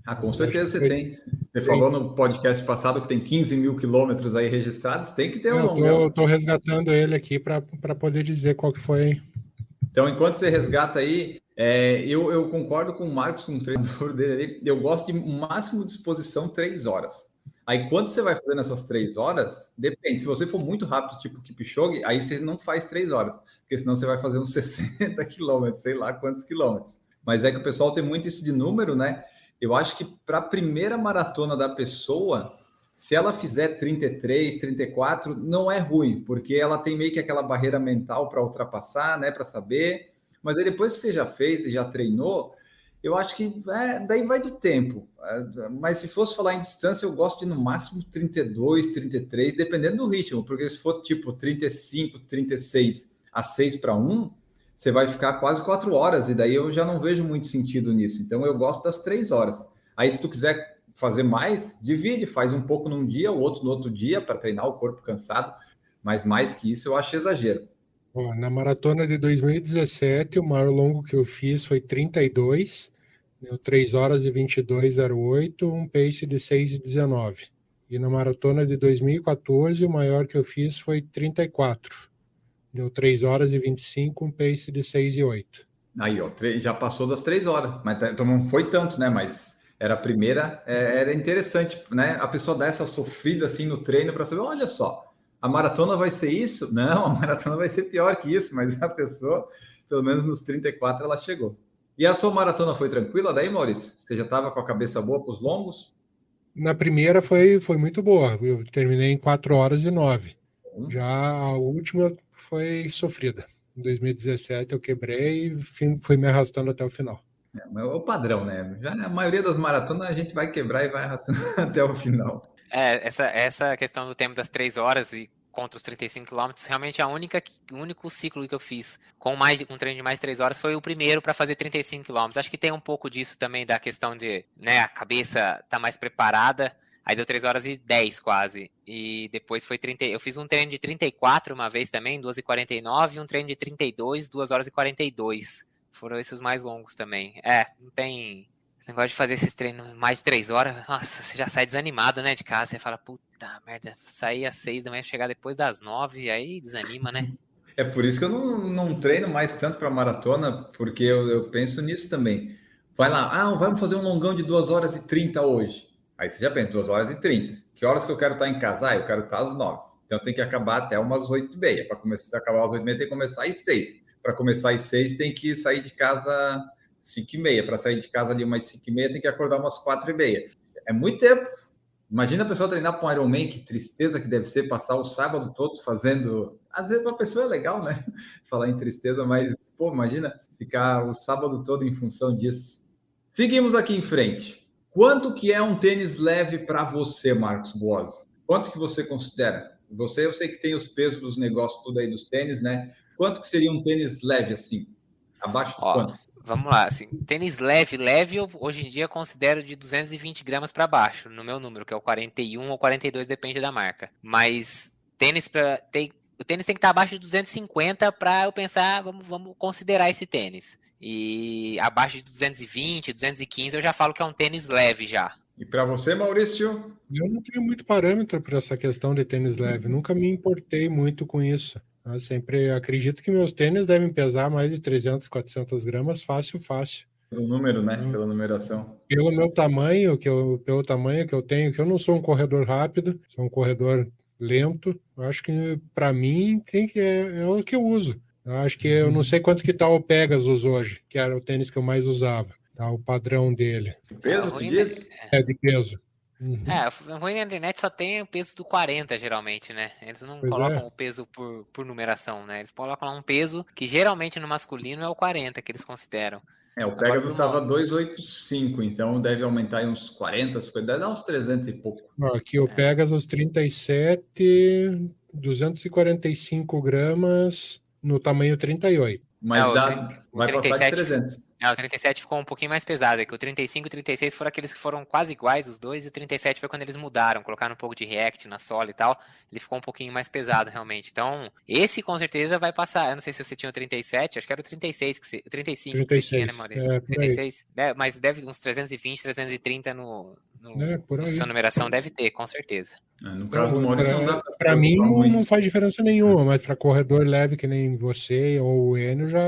Ah, com certeza você tem. Você falou no podcast passado que tem 15 mil quilômetros aí registrados, tem que ter um longo. Eu estou resgatando ele aqui para poder dizer qual que foi. Então, enquanto você resgata aí, é, eu, eu, concordo com o Marcos, com o treinador dele ali. Eu gosto de máximo disposição três horas. Aí, quando você vai fazer nessas três horas, depende. Se você for muito rápido, tipo Kipchoge, aí você não faz três horas, porque senão você vai fazer uns 60 quilômetros, sei lá quantos quilômetros. Mas é que o pessoal tem muito isso de número, né? Eu acho que para a primeira maratona da pessoa, se ela fizer 33, 34, não é ruim, porque ela tem meio que aquela barreira mental para ultrapassar, né? Para saber mas aí depois que você já fez e já treinou, eu acho que é, daí vai do tempo. É, mas se fosse falar em distância, eu gosto de no máximo 32, 33, dependendo do ritmo, porque se for tipo 35, 36 a 6 para 1, você vai ficar quase 4 horas, e daí eu já não vejo muito sentido nisso. Então eu gosto das 3 horas. Aí se tu quiser fazer mais, divide, faz um pouco num dia, o outro no outro dia, para treinar o corpo cansado, mas mais que isso eu acho exagero. Na maratona de 2017, o maior longo que eu fiz foi 32, deu 3 horas e 22,08, um pace de 6,19. E na maratona de 2014, o maior que eu fiz foi 34, deu 3 horas e 25, um pace de 6,8. Aí, ó, já passou das 3 horas, mas tá, então não foi tanto, né? Mas era a primeira, é, era interessante, né? A pessoa dar essa sofrida assim no treino para saber, olha só, a maratona vai ser isso? Não, a maratona vai ser pior que isso, mas a pessoa, pelo menos nos 34, ela chegou. E a sua maratona foi tranquila daí, Maurício? Você já estava com a cabeça boa para os longos? Na primeira foi, foi muito boa. Eu terminei em 4 horas e 9. Hum. Já a última foi sofrida. Em 2017 eu quebrei e fui me arrastando até o final. É, é o padrão, né? Já a maioria das maratonas a gente vai quebrar e vai arrastando até o final. É, essa, essa questão do tempo das três horas e contra os 35 km, realmente a única, o único ciclo que eu fiz com mais um treino de mais três horas foi o primeiro para fazer 35 km. Acho que tem um pouco disso também da questão de, né, a cabeça tá mais preparada. Aí deu 3 horas e 10 quase. E depois foi 30. Eu fiz um treino de 34 uma vez também, 2 e 49, e um treino de 32, 2 horas e 42. Foram esses os mais longos também. É, não tem esse negócio de fazer esses treinos mais de três horas, nossa, você já sai desanimado, né, de casa. Você fala, puta merda, sair às seis da manhã, chegar depois das nove, aí desanima, né? É por isso que eu não, não treino mais tanto para maratona, porque eu, eu, penso nisso também. Vai lá, ah, vamos fazer um longão de 2 horas e 30 hoje. Aí você já pensa, 2 horas e 30. Que horas que eu quero estar em casa? Ah, eu quero estar às 9. Então tem que acabar até umas 8 e meia. Para começar acabar às 8 e meia tem que começar às 6. Para começar às 6 tem que sair de casa 5 e meia. Para sair de casa ali umas 5 e meia tem que acordar umas 4 e meia. É muito tempo. Imagina a pessoa treinar para um Ironman, que tristeza que deve ser passar o sábado todo fazendo. Às vezes, para a pessoa é legal, né? Falar em tristeza, mas, pô, imagina ficar o sábado todo em função disso. Seguimos aqui em frente. Quanto que é um tênis leve para você, Marcos Boas? Quanto que você considera? Você, eu sei que tem os pesos dos negócios tudo aí dos tênis, né? Quanto que seria um tênis leve assim? Abaixo de Ó, quanto? Vamos lá, assim, tênis leve, leve, eu hoje em dia considero de 220 gramas para baixo, no meu número, que é o 41 ou 42, depende da marca. Mas tênis para tem, o tênis tem que estar abaixo de 250 para eu pensar, vamos, vamos considerar esse tênis. E abaixo de 220, 215 eu já falo que é um tênis leve já. E para você, Maurício? Eu não tenho muito parâmetro para essa questão de tênis leve, nunca me importei muito com isso. Eu sempre acredito que meus tênis devem pesar mais de 300, 400 gramas, fácil, fácil. Pelo número, né? Então, Pela numeração. Pelo meu tamanho, que eu, pelo tamanho que eu tenho, que eu não sou um corredor rápido, sou um corredor lento. Eu acho que para mim tem que é, é, o que eu uso. Eu acho que eu não sei quanto que tá o Pegasus hoje, que era o tênis que eu mais usava. Tá o padrão dele. Peso, tu diz? É de peso. Uhum. É, o ruim na internet só tem o peso do 40, geralmente, né? Eles não pois colocam é. o peso por, por numeração, né? Eles colocam um peso que geralmente no masculino é o 40 que eles consideram. É, o Pegasus estava 285, então deve aumentar uns 40, 50, deve dar uns 300 e pouco. Aqui o é. Pegasus 37, 245 gramas no tamanho 38. Mas é, dá, vai 37, passar de 300. É, o 37 ficou um pouquinho mais pesado, é que o 35 e o 36 foram aqueles que foram quase iguais, os dois, e o 37 foi quando eles mudaram, colocaram um pouco de React na sola e tal, ele ficou um pouquinho mais pesado, realmente. Então, esse com certeza vai passar, eu não sei se você tinha o 37, acho que era o 36, que você, o 35 36, que você tinha, né, Maurício? É, 36, é, mas deve uns 320, 330 no, no, é, por aí. sua numeração deve ter, com certeza. É, no caso do Maurício, não dá Para mim, não, não, faz diferença nenhuma, mas para corredor leve que nem você ou o Enio já,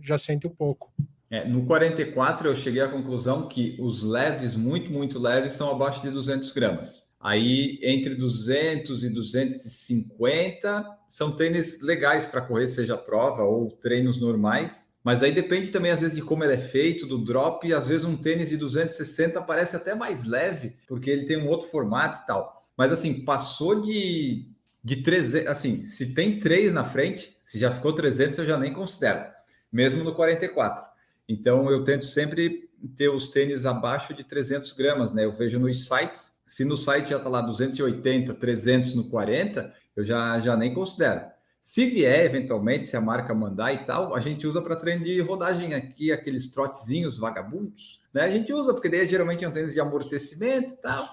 já sente um pouco. É, no 44, eu cheguei à conclusão que os leves, muito, muito leves, são abaixo de 200 gramas. Aí, entre 200 e 250, são tênis legais para correr, seja prova ou treinos normais. Mas aí depende também, às vezes, de como ele é feito, do drop. Às vezes, um tênis de 260 parece até mais leve, porque ele tem um outro formato e tal. Mas, assim, passou de, de 300. Assim, se tem três na frente, se já ficou 300, eu já nem considero, mesmo no 44. Então, eu tento sempre ter os tênis abaixo de 300 gramas, né? Eu vejo nos sites. Se no site já está lá 280, 300 no 40, eu já, já nem considero. Se vier, eventualmente, se a marca mandar e tal, a gente usa para treino de rodagem aqui, aqueles trotezinhos vagabundos, né? A gente usa, porque daí geralmente é um tênis de amortecimento e tal,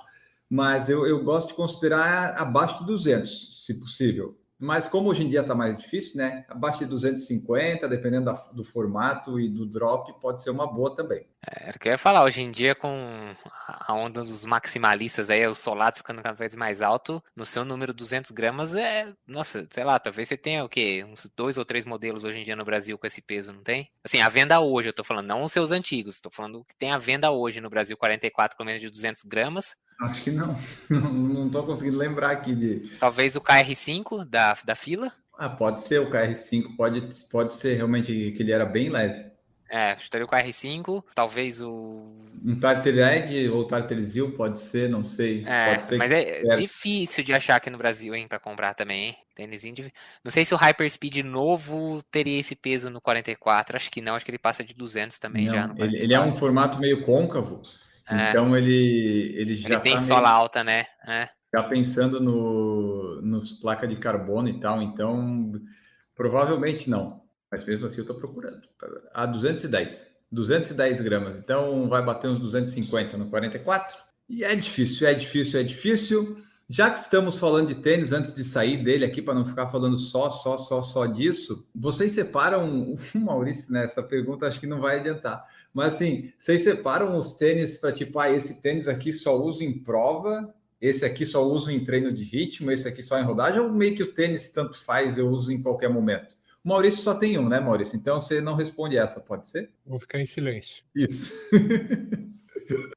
mas eu, eu gosto de considerar abaixo de 200, se possível. Mas como hoje em dia está mais difícil, né? Abaixo de 250, dependendo da, do formato e do drop, pode ser uma boa também. É, eu ia falar, hoje em dia, com a onda dos maximalistas aí, os solados ficando cada vez mais alto, no seu número 200 gramas é, nossa, sei lá, talvez você tenha o quê? Uns dois ou três modelos hoje em dia no Brasil com esse peso, não tem? Assim, a venda hoje, eu tô falando, não os seus antigos, estou falando que tem a venda hoje no Brasil 44 com menos de 200 gramas, Acho que não. Não estou conseguindo lembrar aqui de. Talvez o KR5 da, da fila? Ah, pode ser o KR5, pode, pode ser realmente que ele era bem leve. É, chutaria o KR5, talvez o. Um Tartared ou Tartarizil pode ser, não sei. É, pode ser mas é, é difícil de achar aqui no Brasil, hein, para comprar também, hein? Tênisinho de... Não sei se o Hyperspeed novo teria esse peso no 44, acho que não, acho que ele passa de 200 também não, já. Ele, ele, é um formato meio côncavo, é. Então ele, ele já ele tem tá sola meio, alta, né? É. Já pensando no, nos placas de carbono e tal, então provavelmente não. Mas mesmo assim eu estou procurando. A 210. 210 gramas. Então vai bater uns 250 no 44. E é difícil, é difícil, é difícil. Já que estamos falando de tênis, antes de sair dele aqui, para não ficar falando só, só, só, só disso, vocês separam, o Maurício, nessa né, pergunta acho que não vai adiantar. Mas assim, vocês separam os tênis para tipo, ah, esse tênis aqui só uso em prova, esse aqui só uso em treino de ritmo, esse aqui só em rodagem, ou meio que o tênis tanto faz, eu uso em qualquer momento? O Maurício só tem um, né, Maurício? Então você não responde essa, pode ser? Vou ficar em silêncio. Isso.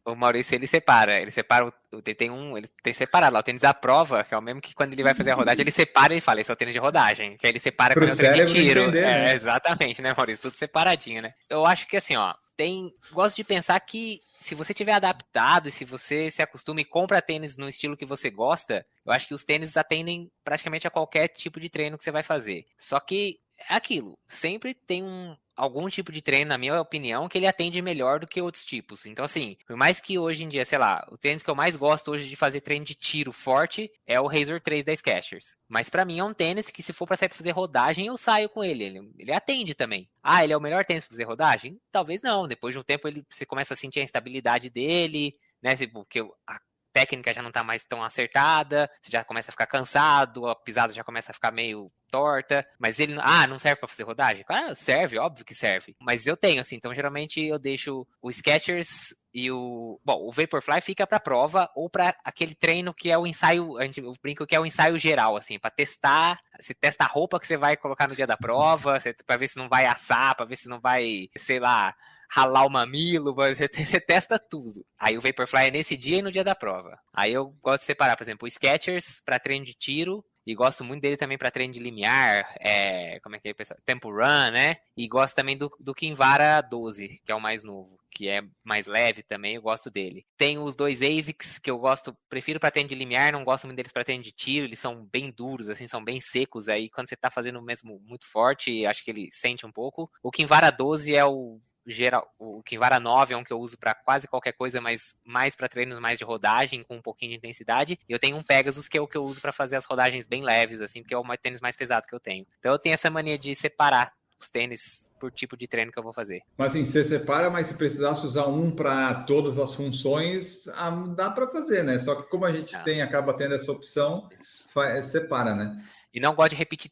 O Maurício, ele separa, ele separa, o, tem um, ele tem separado lá, o tênis à prova, que é o mesmo que quando ele vai fazer a rodagem, ele separa e fala, esse é o tênis de rodagem, que aí ele separa Pro quando é o tênis de tiro. Entender, é, né? exatamente, né, Maurício? Tudo separadinho, né? Eu acho que assim, ó, tem, gosto de pensar que se você tiver adaptado e se você se acostuma e compra tênis no estilo que você gosta, eu acho que os tênis atendem praticamente a qualquer tipo de treino que você vai fazer. Só que é aquilo, sempre tem um, algum tipo de treino, na minha opinião, que ele atende melhor do que outros tipos. Então, assim, por mais que hoje em dia, sei lá, o tênis que eu mais gosto hoje de fazer treino de tiro forte é o Razor 3 da Skechers. Mas para mim é um tênis que se for para sair pra fazer rodagem, eu saio com ele. ele. Ele atende também. Ah, ele é o melhor tênis pra fazer rodagem? Talvez não. Depois de um tempo ele, você começa a sentir a instabilidade dele, né? Porque a técnica já não tá mais tão acertada, você já começa a ficar cansado, a pisada já começa a ficar meio torta, mas ele, ah, não serve para fazer rodagem? Serve, óbvio que serve. Mas eu tenho assim, então geralmente eu deixo o Skechers e o, bom, o Vaporfly fica para prova ou para aquele treino que é o ensaio, a gente eu brinco que é o ensaio geral assim, para testar, você testa a roupa que você vai colocar no dia da prova, para ver se não vai assar, para ver se não vai, sei lá, ralar o mamilo, você testa tudo. Aí o Vaporfly é nesse dia e no dia da prova. Aí eu gosto de separar, por exemplo, o Skechers para treino de tiro e gosto muito dele também para treino de limiar, é, como é que é, pessoal? Tempo Run, né? E gosto também do, do Kinvara 12, que é o mais novo, que é mais leve também, eu gosto dele. Tem os dois ASICs que eu gosto, prefiro para treino de limiar, não gosto muito deles para treino de tiro, eles são bem duros, assim, são bem secos, aí quando você tá fazendo mesmo muito forte, acho que ele sente um pouco. O Kinvara 12 é o geral, o Kinvara 9 é um que eu uso para quase qualquer coisa, mas mais para treinos mais de rodagem, com um pouquinho de intensidade. E eu tenho um Pegasus que é o que eu uso para fazer as rodagens bem leves, assim, porque é o tênis mais pesado que eu tenho. Então eu tenho essa mania de separar os tênis por tipo de treino que eu vou fazer. Mas assim, você separa, mas se precisasse usar um para todas as funções, ah, dá para fazer, né? Só que como a gente tem, acaba tendo essa opção, faz, separa, né? E não gosto de repetir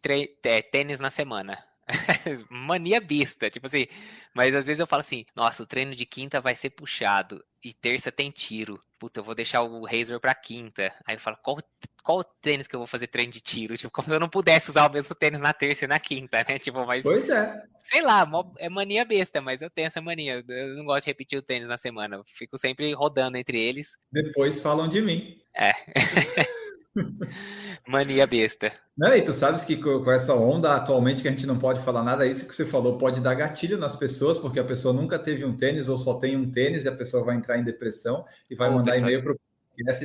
tênis na semana. Mania besta, tipo assim. Mas às vezes eu falo assim: nossa, o treino de quinta vai ser puxado e terça tem tiro. Puta, eu vou deixar o Razor pra quinta. Aí eu falo: qual, qual tênis que eu vou fazer treino de tiro? Tipo, como se eu não pudesse usar o mesmo tênis na terça e na quinta, né? Tipo, mas. Pois é. Sei lá, é mania besta, mas eu tenho essa mania. Eu não gosto de repetir o tênis na semana. Eu fico sempre rodando entre eles. Depois falam de mim. É. Mania besta. Não, e tu sabes que com essa onda atualmente que a gente não pode falar nada, isso que você falou pode dar gatilho nas pessoas, porque a pessoa nunca teve um tênis ou só tem um tênis e a pessoa vai entrar em depressão e vai mandar pessoa... e-mail para o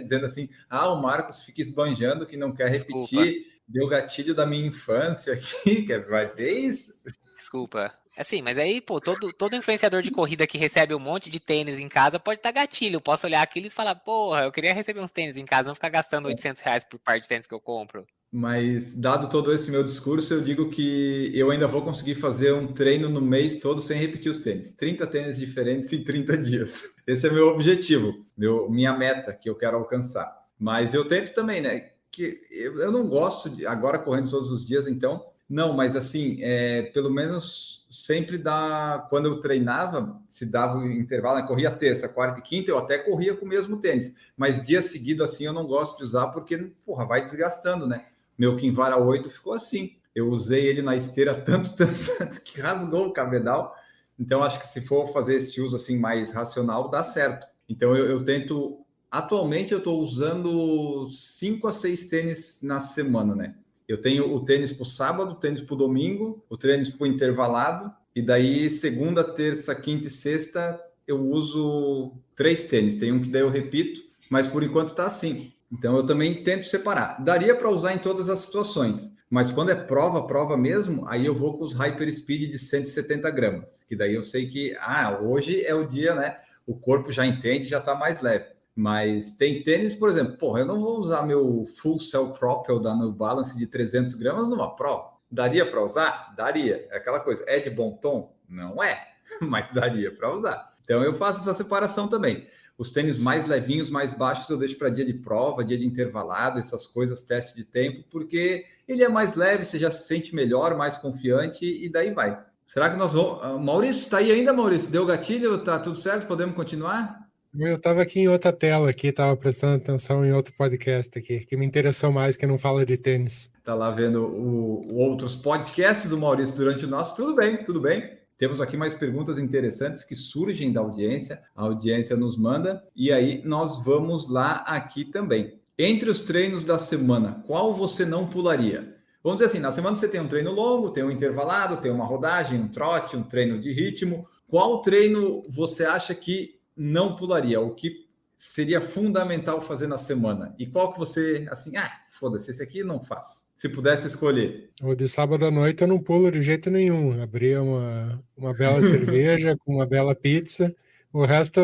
dizendo assim: ah, o Marcos fica esbanjando que não quer repetir, Desculpa. deu gatilho da minha infância aqui, que vai ter isso. Desculpa. Assim, mas aí, pô, todo, todo influenciador de corrida que recebe um monte de tênis em casa pode estar tá gatilho. Eu posso olhar aquilo e falar, porra, eu queria receber uns tênis em casa, não ficar gastando 800 reais por par de tênis que eu compro. Mas, dado todo esse meu discurso, eu digo que eu ainda vou conseguir fazer um treino no mês todo sem repetir os tênis. 30 tênis diferentes em 30 dias. Esse é meu objetivo, meu, minha meta que eu quero alcançar. Mas eu tento também, né? Que eu, eu não gosto de agora correndo todos os dias, então não, mas assim, é, pelo menos sempre dá. Quando eu treinava, se dava o intervalo, né, corria terça, quarta e quinta, eu até corria com o mesmo tênis. Mas dia seguido, assim, eu não gosto de usar porque, porra, vai desgastando, né? Meu Kinvara 8 ficou assim. Eu usei ele na esteira tanto, tanto, tanto que rasgou o cabedal. Então, acho que se for fazer esse uso assim mais racional, dá certo. Então, eu, eu tento. Atualmente, eu estou usando cinco a seis tênis na semana, né? Eu tenho o tênis para o sábado, o tênis para o domingo, o tênis para o intervalado, e daí segunda, terça, quinta e sexta eu uso três tênis. Tem um que daí eu repito, mas por enquanto está assim. Então eu também tento separar. Daria para usar em todas as situações, mas quando é prova, prova mesmo, aí eu vou com os Hyper Speed de 170 gramas, que daí eu sei que, ah, hoje é o dia, né? O corpo já entende, já está mais leve. Mas tem tênis, por exemplo, porra, eu não vou usar meu Full Cell Propel da New Balance de 300 gramas numa prova. Daria para usar? Daria. É aquela coisa, é de bom tom? Não é, mas daria para usar. Então eu faço essa separação também. Os tênis mais levinhos, mais baixos, eu deixo para dia de prova, dia de intervalado, essas coisas, teste de tempo, porque ele é mais leve, você já se sente melhor, mais confiante e daí vai. Será que nós vamos. Ah, Maurício, está aí ainda, Maurício? Deu gatilho? Tá tudo certo? Podemos continuar? Eu estava aqui em outra tela aqui, estava prestando atenção em outro podcast aqui, que me interessou mais, que não fala de tênis. Tá lá vendo o, o outros podcasts do Maurício durante o nosso. Tudo bem, tudo bem. Temos aqui mais perguntas interessantes que surgem da audiência. A audiência nos manda e aí nós vamos lá aqui também. Entre os treinos da semana, qual você não pularia? Vamos dizer assim, na semana você tem um treino longo, tem um intervalado, tem uma rodagem, um trote, um treino de ritmo. Qual treino você acha que não pularia? O que seria fundamental fazer na semana? E qual que você, assim, ah, foda-se, esse aqui não faço se pudesse escolher? O de sábado à noite eu não pulo de jeito nenhum. Abria uma, uma bela cerveja com uma bela pizza. O resto,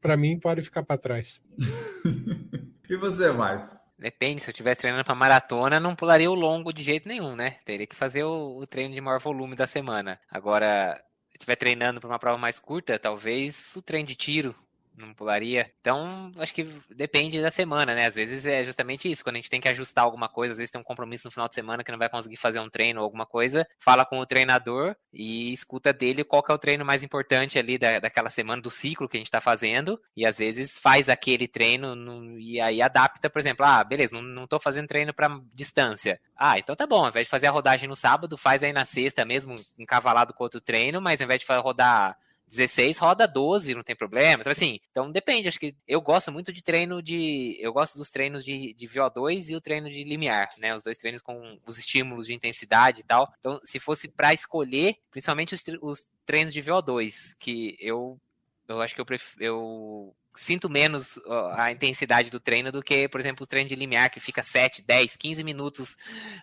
para mim, pode ficar para trás. e você, Marcos? Depende, se eu estivesse treinando para maratona, não pularia o longo de jeito nenhum, né? Teria que fazer o, o treino de maior volume da semana. Agora, estiver treinando para uma prova mais curta, talvez o treino de tiro não pularia. Então, acho que depende da semana, né? Às vezes é justamente isso, quando a gente tem que ajustar alguma coisa, às vezes tem um compromisso no final de semana que não vai conseguir fazer um treino ou alguma coisa, fala com o treinador e escuta dele qual que é o treino mais importante ali da, daquela semana, do ciclo que a gente tá fazendo, e às vezes faz aquele treino no, e aí adapta, por exemplo, ah, beleza, não, não tô fazendo treino para distância. Ah, então tá bom, ao invés de fazer a rodagem no sábado, faz aí na sexta mesmo, encavalado com outro treino, mas ao invés de rodar 16 roda 12, não tem problema. Então, assim, então depende. Acho que eu gosto muito de treino de. Eu gosto dos treinos de, de VO2 e o treino de limiar, né? Os dois treinos com os estímulos de intensidade e tal. Então, se fosse para escolher, principalmente os, os treinos de VO2, que eu. Eu acho que eu, prefiro, eu sinto menos a intensidade do treino do que, por exemplo, o treino de limiar, que fica 7, 10, 15 minutos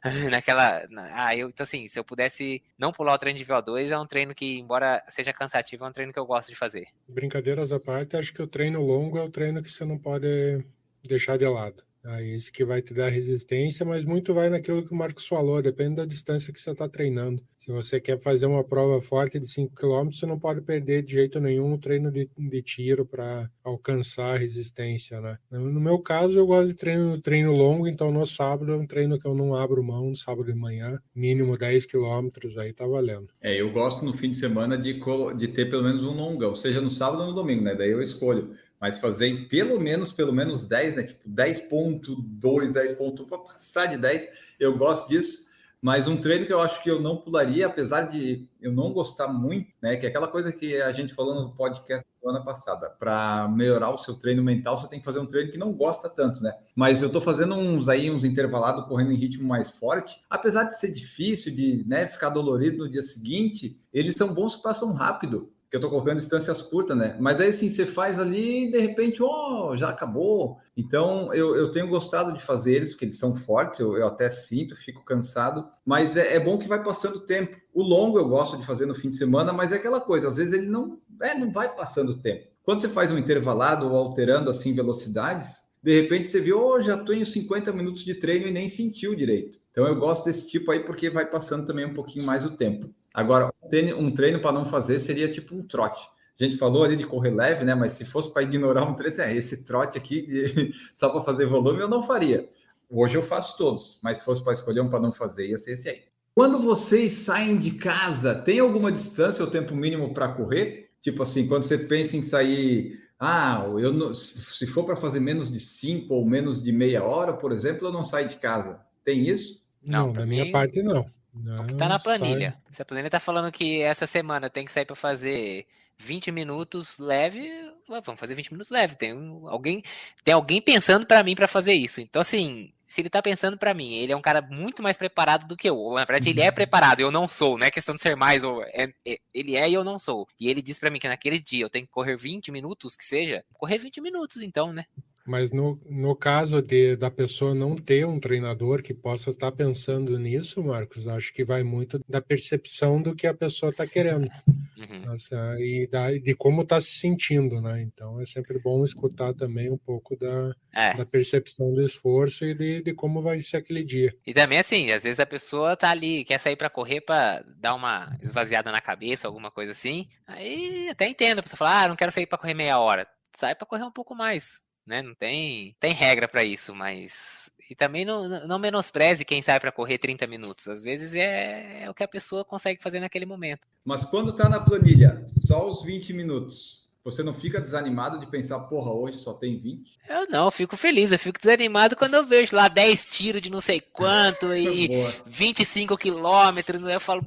naquela. Ah, eu, então, assim, se eu pudesse não pular o treino de VO2, é um treino que, embora seja cansativo, é um treino que eu gosto de fazer. Brincadeiras à parte, acho que o treino longo é o treino que você não pode deixar de lado. É esse que vai te dar resistência, mas muito vai naquilo que o Marcos falou, depende da distância que você está treinando. Se você quer fazer uma prova forte de 5 km, você não pode perder de jeito nenhum o treino de, de tiro para alcançar a resistência, né? No meu caso, eu gosto de treino no treino longo, então no sábado é um treino que eu não abro mão, no sábado de manhã, mínimo 10 km, aí tá valendo. É, eu gosto no fim de semana de, de ter pelo menos um longão, seja no sábado ou no domingo, né? Daí eu escolho mas fazer pelo menos, pelo menos 10, né? Tipo 10.2, 10.1, para passar de 10, eu gosto disso. Mas um treino que eu acho que eu não pularia, apesar de eu não gostar muito, né? Que é aquela coisa que a gente falou no podcast semana passada. Para melhorar o seu treino mental, você tem que fazer um treino que não gosta tanto, né? Mas eu estou fazendo uns aí, uns intervalados, correndo em ritmo mais forte. Apesar de ser difícil, de né, ficar dolorido no dia seguinte, eles são bons que passam rápido que eu estou colocando distâncias curtas, né? Mas aí sim, você faz ali e de repente, oh, já acabou. Então eu, eu tenho gostado de fazer eles, porque eles são fortes, eu, eu até sinto, fico cansado, mas é, é, bom que vai passando o tempo. O longo eu gosto de fazer no fim de semana, mas é aquela coisa, às vezes ele não, é, não vai passando o tempo. Quando você faz um intervalado ou alterando assim velocidades, de repente você viu, oh, já em 50 minutos de treino e nem sentiu direito. Então eu gosto desse tipo aí porque vai passando também um pouquinho mais o tempo. Agora, um treino para não fazer seria tipo um trote. A gente falou ali de correr leve, né? Mas se fosse para ignorar um treino, é, esse trote aqui de, só para fazer volume eu não faria. Hoje eu faço todos, mas se fosse para escolher um para não fazer, ia ser esse aí. Quando vocês saem de casa, tem alguma distância ou tempo mínimo para correr? Tipo assim, quando você pensa em sair, ah, eu não, se for para fazer menos de cinco ou menos de meia hora, por exemplo, eu não saio de casa. Tem isso? Não, não da minha parte não. Não, que tá na planilha. Sai. Se a planilha tá falando que essa semana tem que sair para fazer 20 minutos leve, vamos fazer 20 minutos leve. Tem alguém, tem alguém pensando para mim para fazer isso. Então assim, se ele tá pensando para mim, ele é um cara muito mais preparado do que eu. Na verdade, ele é uhum. preparado, eu não sou. Não é questão de ser mais ou é, é, ele é e eu não sou. E ele diz para mim que naquele dia eu tenho que correr 20 minutos, que seja, correr 20 minutos então, né? Mas no, no caso de, da pessoa não ter um treinador que possa estar pensando nisso, Marcos, acho que vai muito da percepção do que a pessoa está querendo uhum. Nossa, e da, de como está se sentindo, né? Então é sempre bom escutar também um pouco da, é. da percepção do esforço e de, de como vai ser aquele dia. E também assim, às vezes a pessoa tá ali, quer sair para correr para dar uma esvaziada na cabeça, alguma coisa assim. Aí até entendo, a pessoa fala, ah, não quero sair para correr meia hora. Sai para correr um pouco mais né? Não tem, tem regra para isso, mas e também não, não menospreze quem sai para correr 30 minutos. Às vezes é, é, o que a pessoa consegue fazer naquele momento. Mas quando está na planilha, só os 20 minutos, Você não fica desanimado de pensar, porra, hoje só tem 20? Eu não, eu fico feliz, eu fico desanimado quando eu vejo lá 10 tiros de não sei quanto e 25 quilômetros. Eu falo,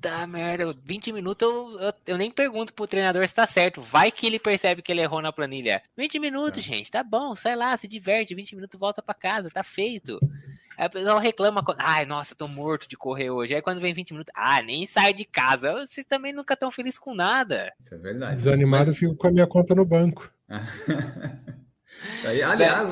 puta merda, 20 minutos eu, eu, eu, nem pergunto pro treinador se tá certo. Vai que ele percebe que ele errou na planilha. 20 minutos, é. gente, tá bom, sai lá, se diverte, 20 minutos volta para casa, tá feito. Aí o pessoal reclama, ai, nossa, tô morto de correr hoje. Aí quando vem 20 minutos, ah, nem sai de casa. Vocês também nunca estão felizes com nada. Isso é verdade. Desanimado, Mas... eu fico com a minha conta no banco. Aí, aliás,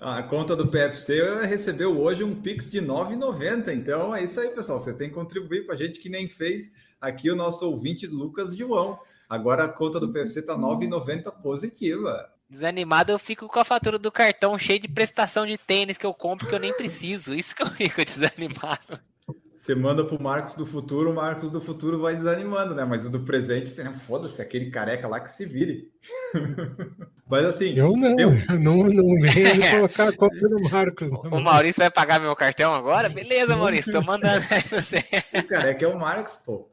a conta do PFC recebeu hoje um Pix de R$ 9,90. Então é isso aí, pessoal. Você tem que contribuir com a gente que nem fez aqui o nosso ouvinte Lucas João. Agora a conta do PFC está R$ 9,90 positiva. Desanimado, eu fico com a fatura do cartão cheio de prestação de tênis que eu compro que eu nem preciso. Isso que eu fico desanimado. Você manda pro Marcos do futuro, o Marcos do futuro vai desanimando, né? Mas o do presente, você, foda-se, aquele careca lá que se vire. Mas assim. Eu não, eu... não, não venho colocar a conta do Marcos. Não. O Maurício vai pagar meu cartão agora? Beleza, Maurício, tô mandando aí você. O careca é o Marcos, pô.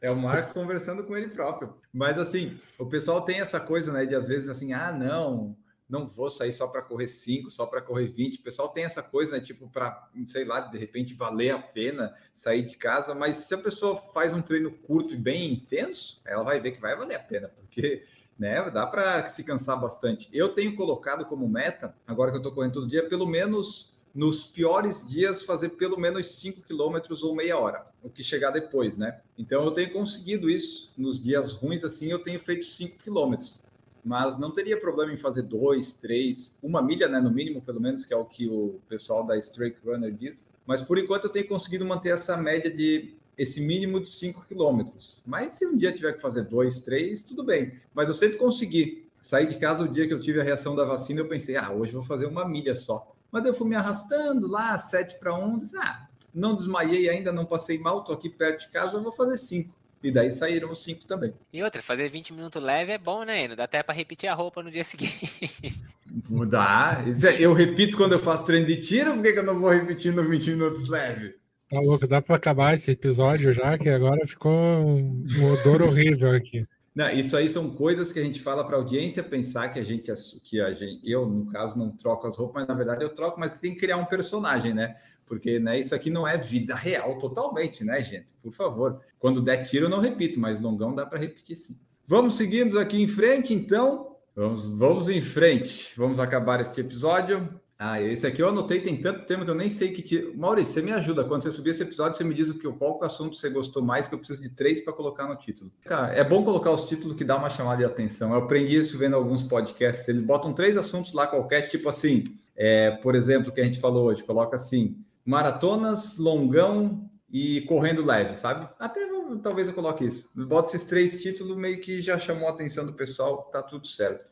É o Marcos conversando com ele próprio. Mas assim, o pessoal tem essa coisa, né? De às vezes assim, ah, não, não vou sair só para correr 5, só para correr 20. O pessoal tem essa coisa, né? Tipo, para, sei lá, de repente valer a pena sair de casa. Mas se a pessoa faz um treino curto e bem intenso, ela vai ver que vai valer a pena, porque né, dá para se cansar bastante. Eu tenho colocado como meta, agora que eu estou correndo todo dia, pelo menos nos piores dias, fazer pelo menos 5 quilômetros ou meia hora, o que chegar depois, né? Então eu tenho conseguido isso. Nos dias ruins, assim, eu tenho feito 5 quilômetros. Mas não teria problema em fazer dois, três, uma milha, né? No mínimo, pelo menos, que é o que o pessoal da Straight Runner diz. Mas por enquanto eu tenho conseguido manter essa média de esse mínimo de 5 quilômetros. Mas se um dia tiver que fazer dois, três, tudo bem. Mas eu sempre consegui. Sair de casa o dia que eu tive a reação da vacina, eu pensei, ah, hoje vou fazer uma milha só. Mas eu fui me arrastando lá, 7 para 1, disse, ah, não desmaiei ainda, não passei mal, tô aqui perto de casa, vou fazer 5. E daí saíram os 5 também. E outra, fazer 20 minutos leve é bom, né? Não dá até para repetir a roupa no dia seguinte. Mudar. É, eu repito quando eu faço treino de tiro, por que, que eu não vou repetir no 20 minutos leve? Tá louco, dá para acabar esse episódio já, que agora ficou um odor horrível aqui. Não, isso aí são coisas que a gente fala para a audiência pensar que a gente, que a gente, eu no caso não troco as roupas, mas na verdade eu troco, mas tem que criar um personagem, né? Porque né, isso aqui não é vida real totalmente, né, gente? Por favor, quando der tiro eu não repito, mas longão dá para repetir sim. Vamos seguindo aqui em frente, então. Vamos, vamos em frente. Vamos acabar este episódio. Ah, esse aqui eu anotei, tem tanto tempo que eu nem sei que. Te... Maurício, você me ajuda. Quando você subir esse episódio, você me diz o que, qual o assunto você gostou mais, que eu preciso de três para colocar no título. Cara, é bom colocar os títulos que dá uma chamada de atenção. Eu aprendi isso vendo alguns podcasts. Eles botam três assuntos lá qualquer, tipo assim, é, por exemplo, que a gente falou hoje, coloca assim: maratonas, longão e correndo leve, sabe? Até talvez eu coloque isso. Bota esses três títulos, meio que já chamou a atenção do pessoal, tá tudo certo.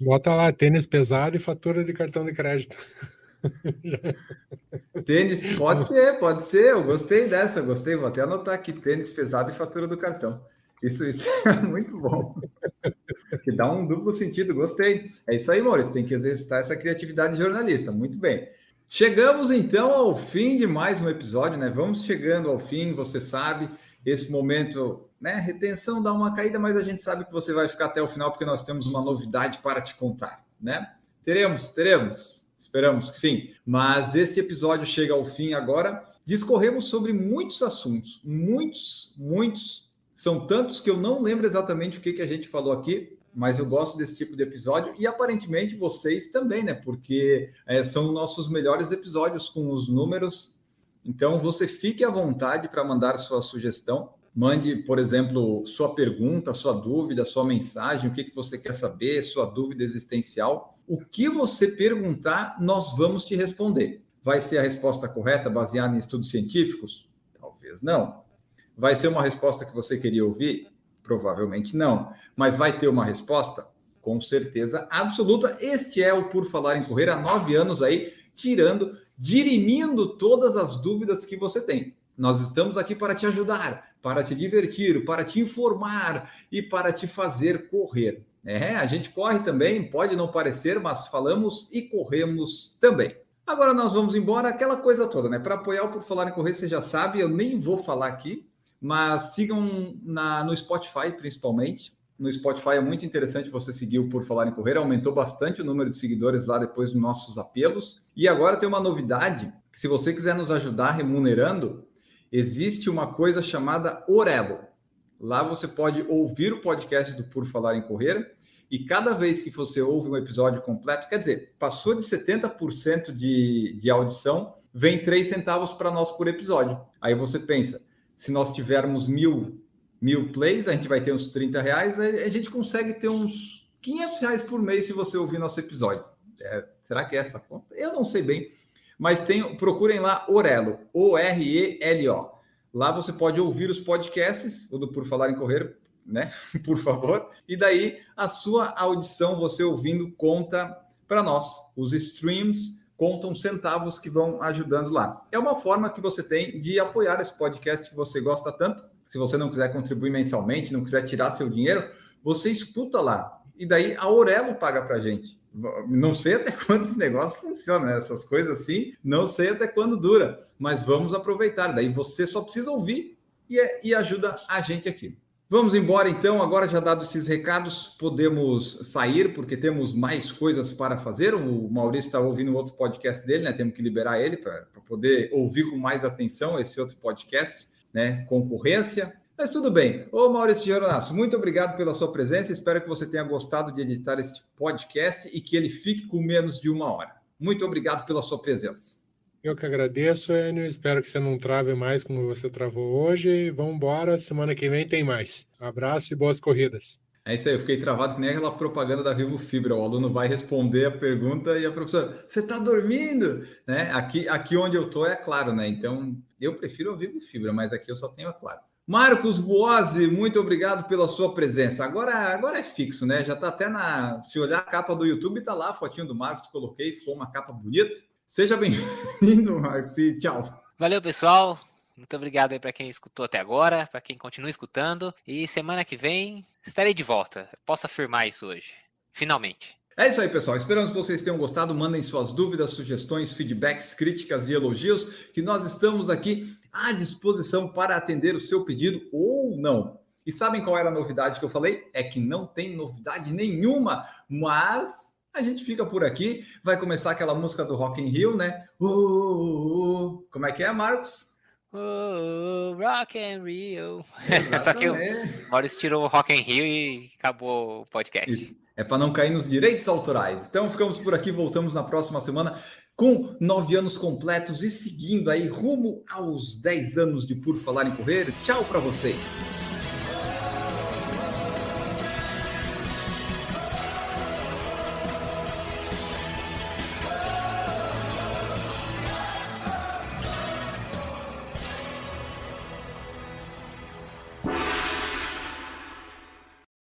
Bota lá tênis pesado e fatura de cartão de crédito. Tênis, pode ser, pode ser. Eu gostei dessa, gostei. Vou até anotar aqui: tênis pesado e fatura do cartão. Isso, isso é muito bom. Que dá um duplo sentido, gostei. É isso aí, Maurício. Tem que exercitar essa criatividade jornalista. Muito bem. Chegamos então ao fim de mais um episódio, né? Vamos chegando ao fim, você sabe, esse momento né? Retenção dá uma caída, mas a gente sabe que você vai ficar até o final porque nós temos uma novidade para te contar, né? Teremos, teremos. Esperamos que sim. Mas este episódio chega ao fim agora. Discorremos sobre muitos assuntos, muitos, muitos. São tantos que eu não lembro exatamente o que, que a gente falou aqui, mas eu gosto desse tipo de episódio e aparentemente vocês também, né? Porque é, são nossos melhores episódios com os números. Então você fique à vontade para mandar sua sugestão. Mande, por exemplo, sua pergunta, sua dúvida, sua mensagem, o que, que você quer saber, sua dúvida existencial. O que você perguntar, nós vamos te responder. Vai ser a resposta correta baseada em estudos científicos? Talvez não. Vai ser uma resposta que você queria ouvir? Provavelmente não. Mas vai ter uma resposta? Com certeza absoluta. Este é o Por Falar em Correr há nove anos aí, tirando, dirimindo todas as dúvidas que você tem. Nós estamos aqui para te ajudar, para te divertir, para te informar e para te fazer correr. É, a gente corre também, pode não parecer, mas falamos e corremos também. Agora nós vamos embora, aquela coisa toda, né? Para apoiar o Por Falar em Correr, você já sabe, eu nem vou falar aqui, mas sigam na, no Spotify, principalmente. no Spotify é muito interessante você seguir o Por Falar em Correr, aumentou bastante o número de seguidores lá depois dos nossos apelos. E agora tem uma novidade, que se você quiser nos ajudar remunerando, existe uma coisa chamada Orelo. Lá você pode ouvir o podcast do Por Falar em Correr e cada vez que você ouve um episódio completo, quer dizer, passou de 70% de, de audição, vem 3 centavos para nós por episódio. Aí você pensa, se nós tivermos mil mil plays, a gente vai ter uns 30 reais, a gente consegue ter uns 500 reais por mês se você ouvir nosso episódio. É, será que é essa conta? Eu não sei bem, mas tem, procurem lá Orelo, O-R-E-L-O. Lá você pode ouvir os podcasts, do Por Falar em Correr, né? Por favor. E daí a sua audição, você ouvindo, conta para nós. Os streams contam centavos que vão ajudando lá. É uma forma que você tem de apoiar esse podcast que você gosta tanto se você não quiser contribuir mensalmente, não quiser tirar seu dinheiro, você escuta lá. E daí a Aurelo paga para gente. Não sei até quando esse negócio funciona, né? essas coisas assim, não sei até quando dura, mas vamos aproveitar. Daí você só precisa ouvir e, é, e ajuda a gente aqui. Vamos embora então, agora já dado esses recados, podemos sair, porque temos mais coisas para fazer. O Maurício está ouvindo outro podcast dele, né? Temos que liberar ele para poder ouvir com mais atenção esse outro podcast né, concorrência. Mas tudo bem. Ô Maurício Geronasso, muito obrigado pela sua presença. Espero que você tenha gostado de editar este podcast e que ele fique com menos de uma hora. Muito obrigado pela sua presença. Eu que agradeço, Enio. Espero que você não trave mais como você travou hoje. Vamos embora. Semana que vem tem mais. abraço e boas corridas. É isso aí, eu fiquei travado que nem aquela propaganda da Vivo Fibra. O aluno vai responder a pergunta e a professora, você está dormindo? Né? Aqui, aqui onde eu estou é claro, né? Então, eu prefiro a Vivo Fibra, mas aqui eu só tenho a claro. Marcos Buozzi, muito obrigado pela sua presença. Agora, agora é fixo, né? Já está até na. Se olhar a capa do YouTube, está lá a fotinho do Marcos, coloquei, ficou uma capa bonita. Seja bem-vindo, Marcos, e tchau. Valeu, pessoal. Muito obrigado aí para quem escutou até agora, para quem continua escutando. E semana que vem estarei de volta. Posso afirmar isso hoje. Finalmente. É isso aí, pessoal. Esperamos que vocês tenham gostado. Mandem suas dúvidas, sugestões, feedbacks, críticas e elogios, que nós estamos aqui à disposição para atender o seu pedido ou não. E sabem qual era a novidade que eu falei? É que não tem novidade nenhuma, mas a gente fica por aqui. Vai começar aquela música do Rock in Rio, né? Uh, uh, uh. Como é que é, Marcos? Oh, rock and Rio. Só que o Maurício tirou o Rock and Rio e acabou o podcast. Isso. É para não cair nos direitos autorais. Então ficamos por aqui, voltamos na próxima semana com nove anos completos e seguindo aí rumo aos dez anos de Por Falar em Correr. Tchau para vocês.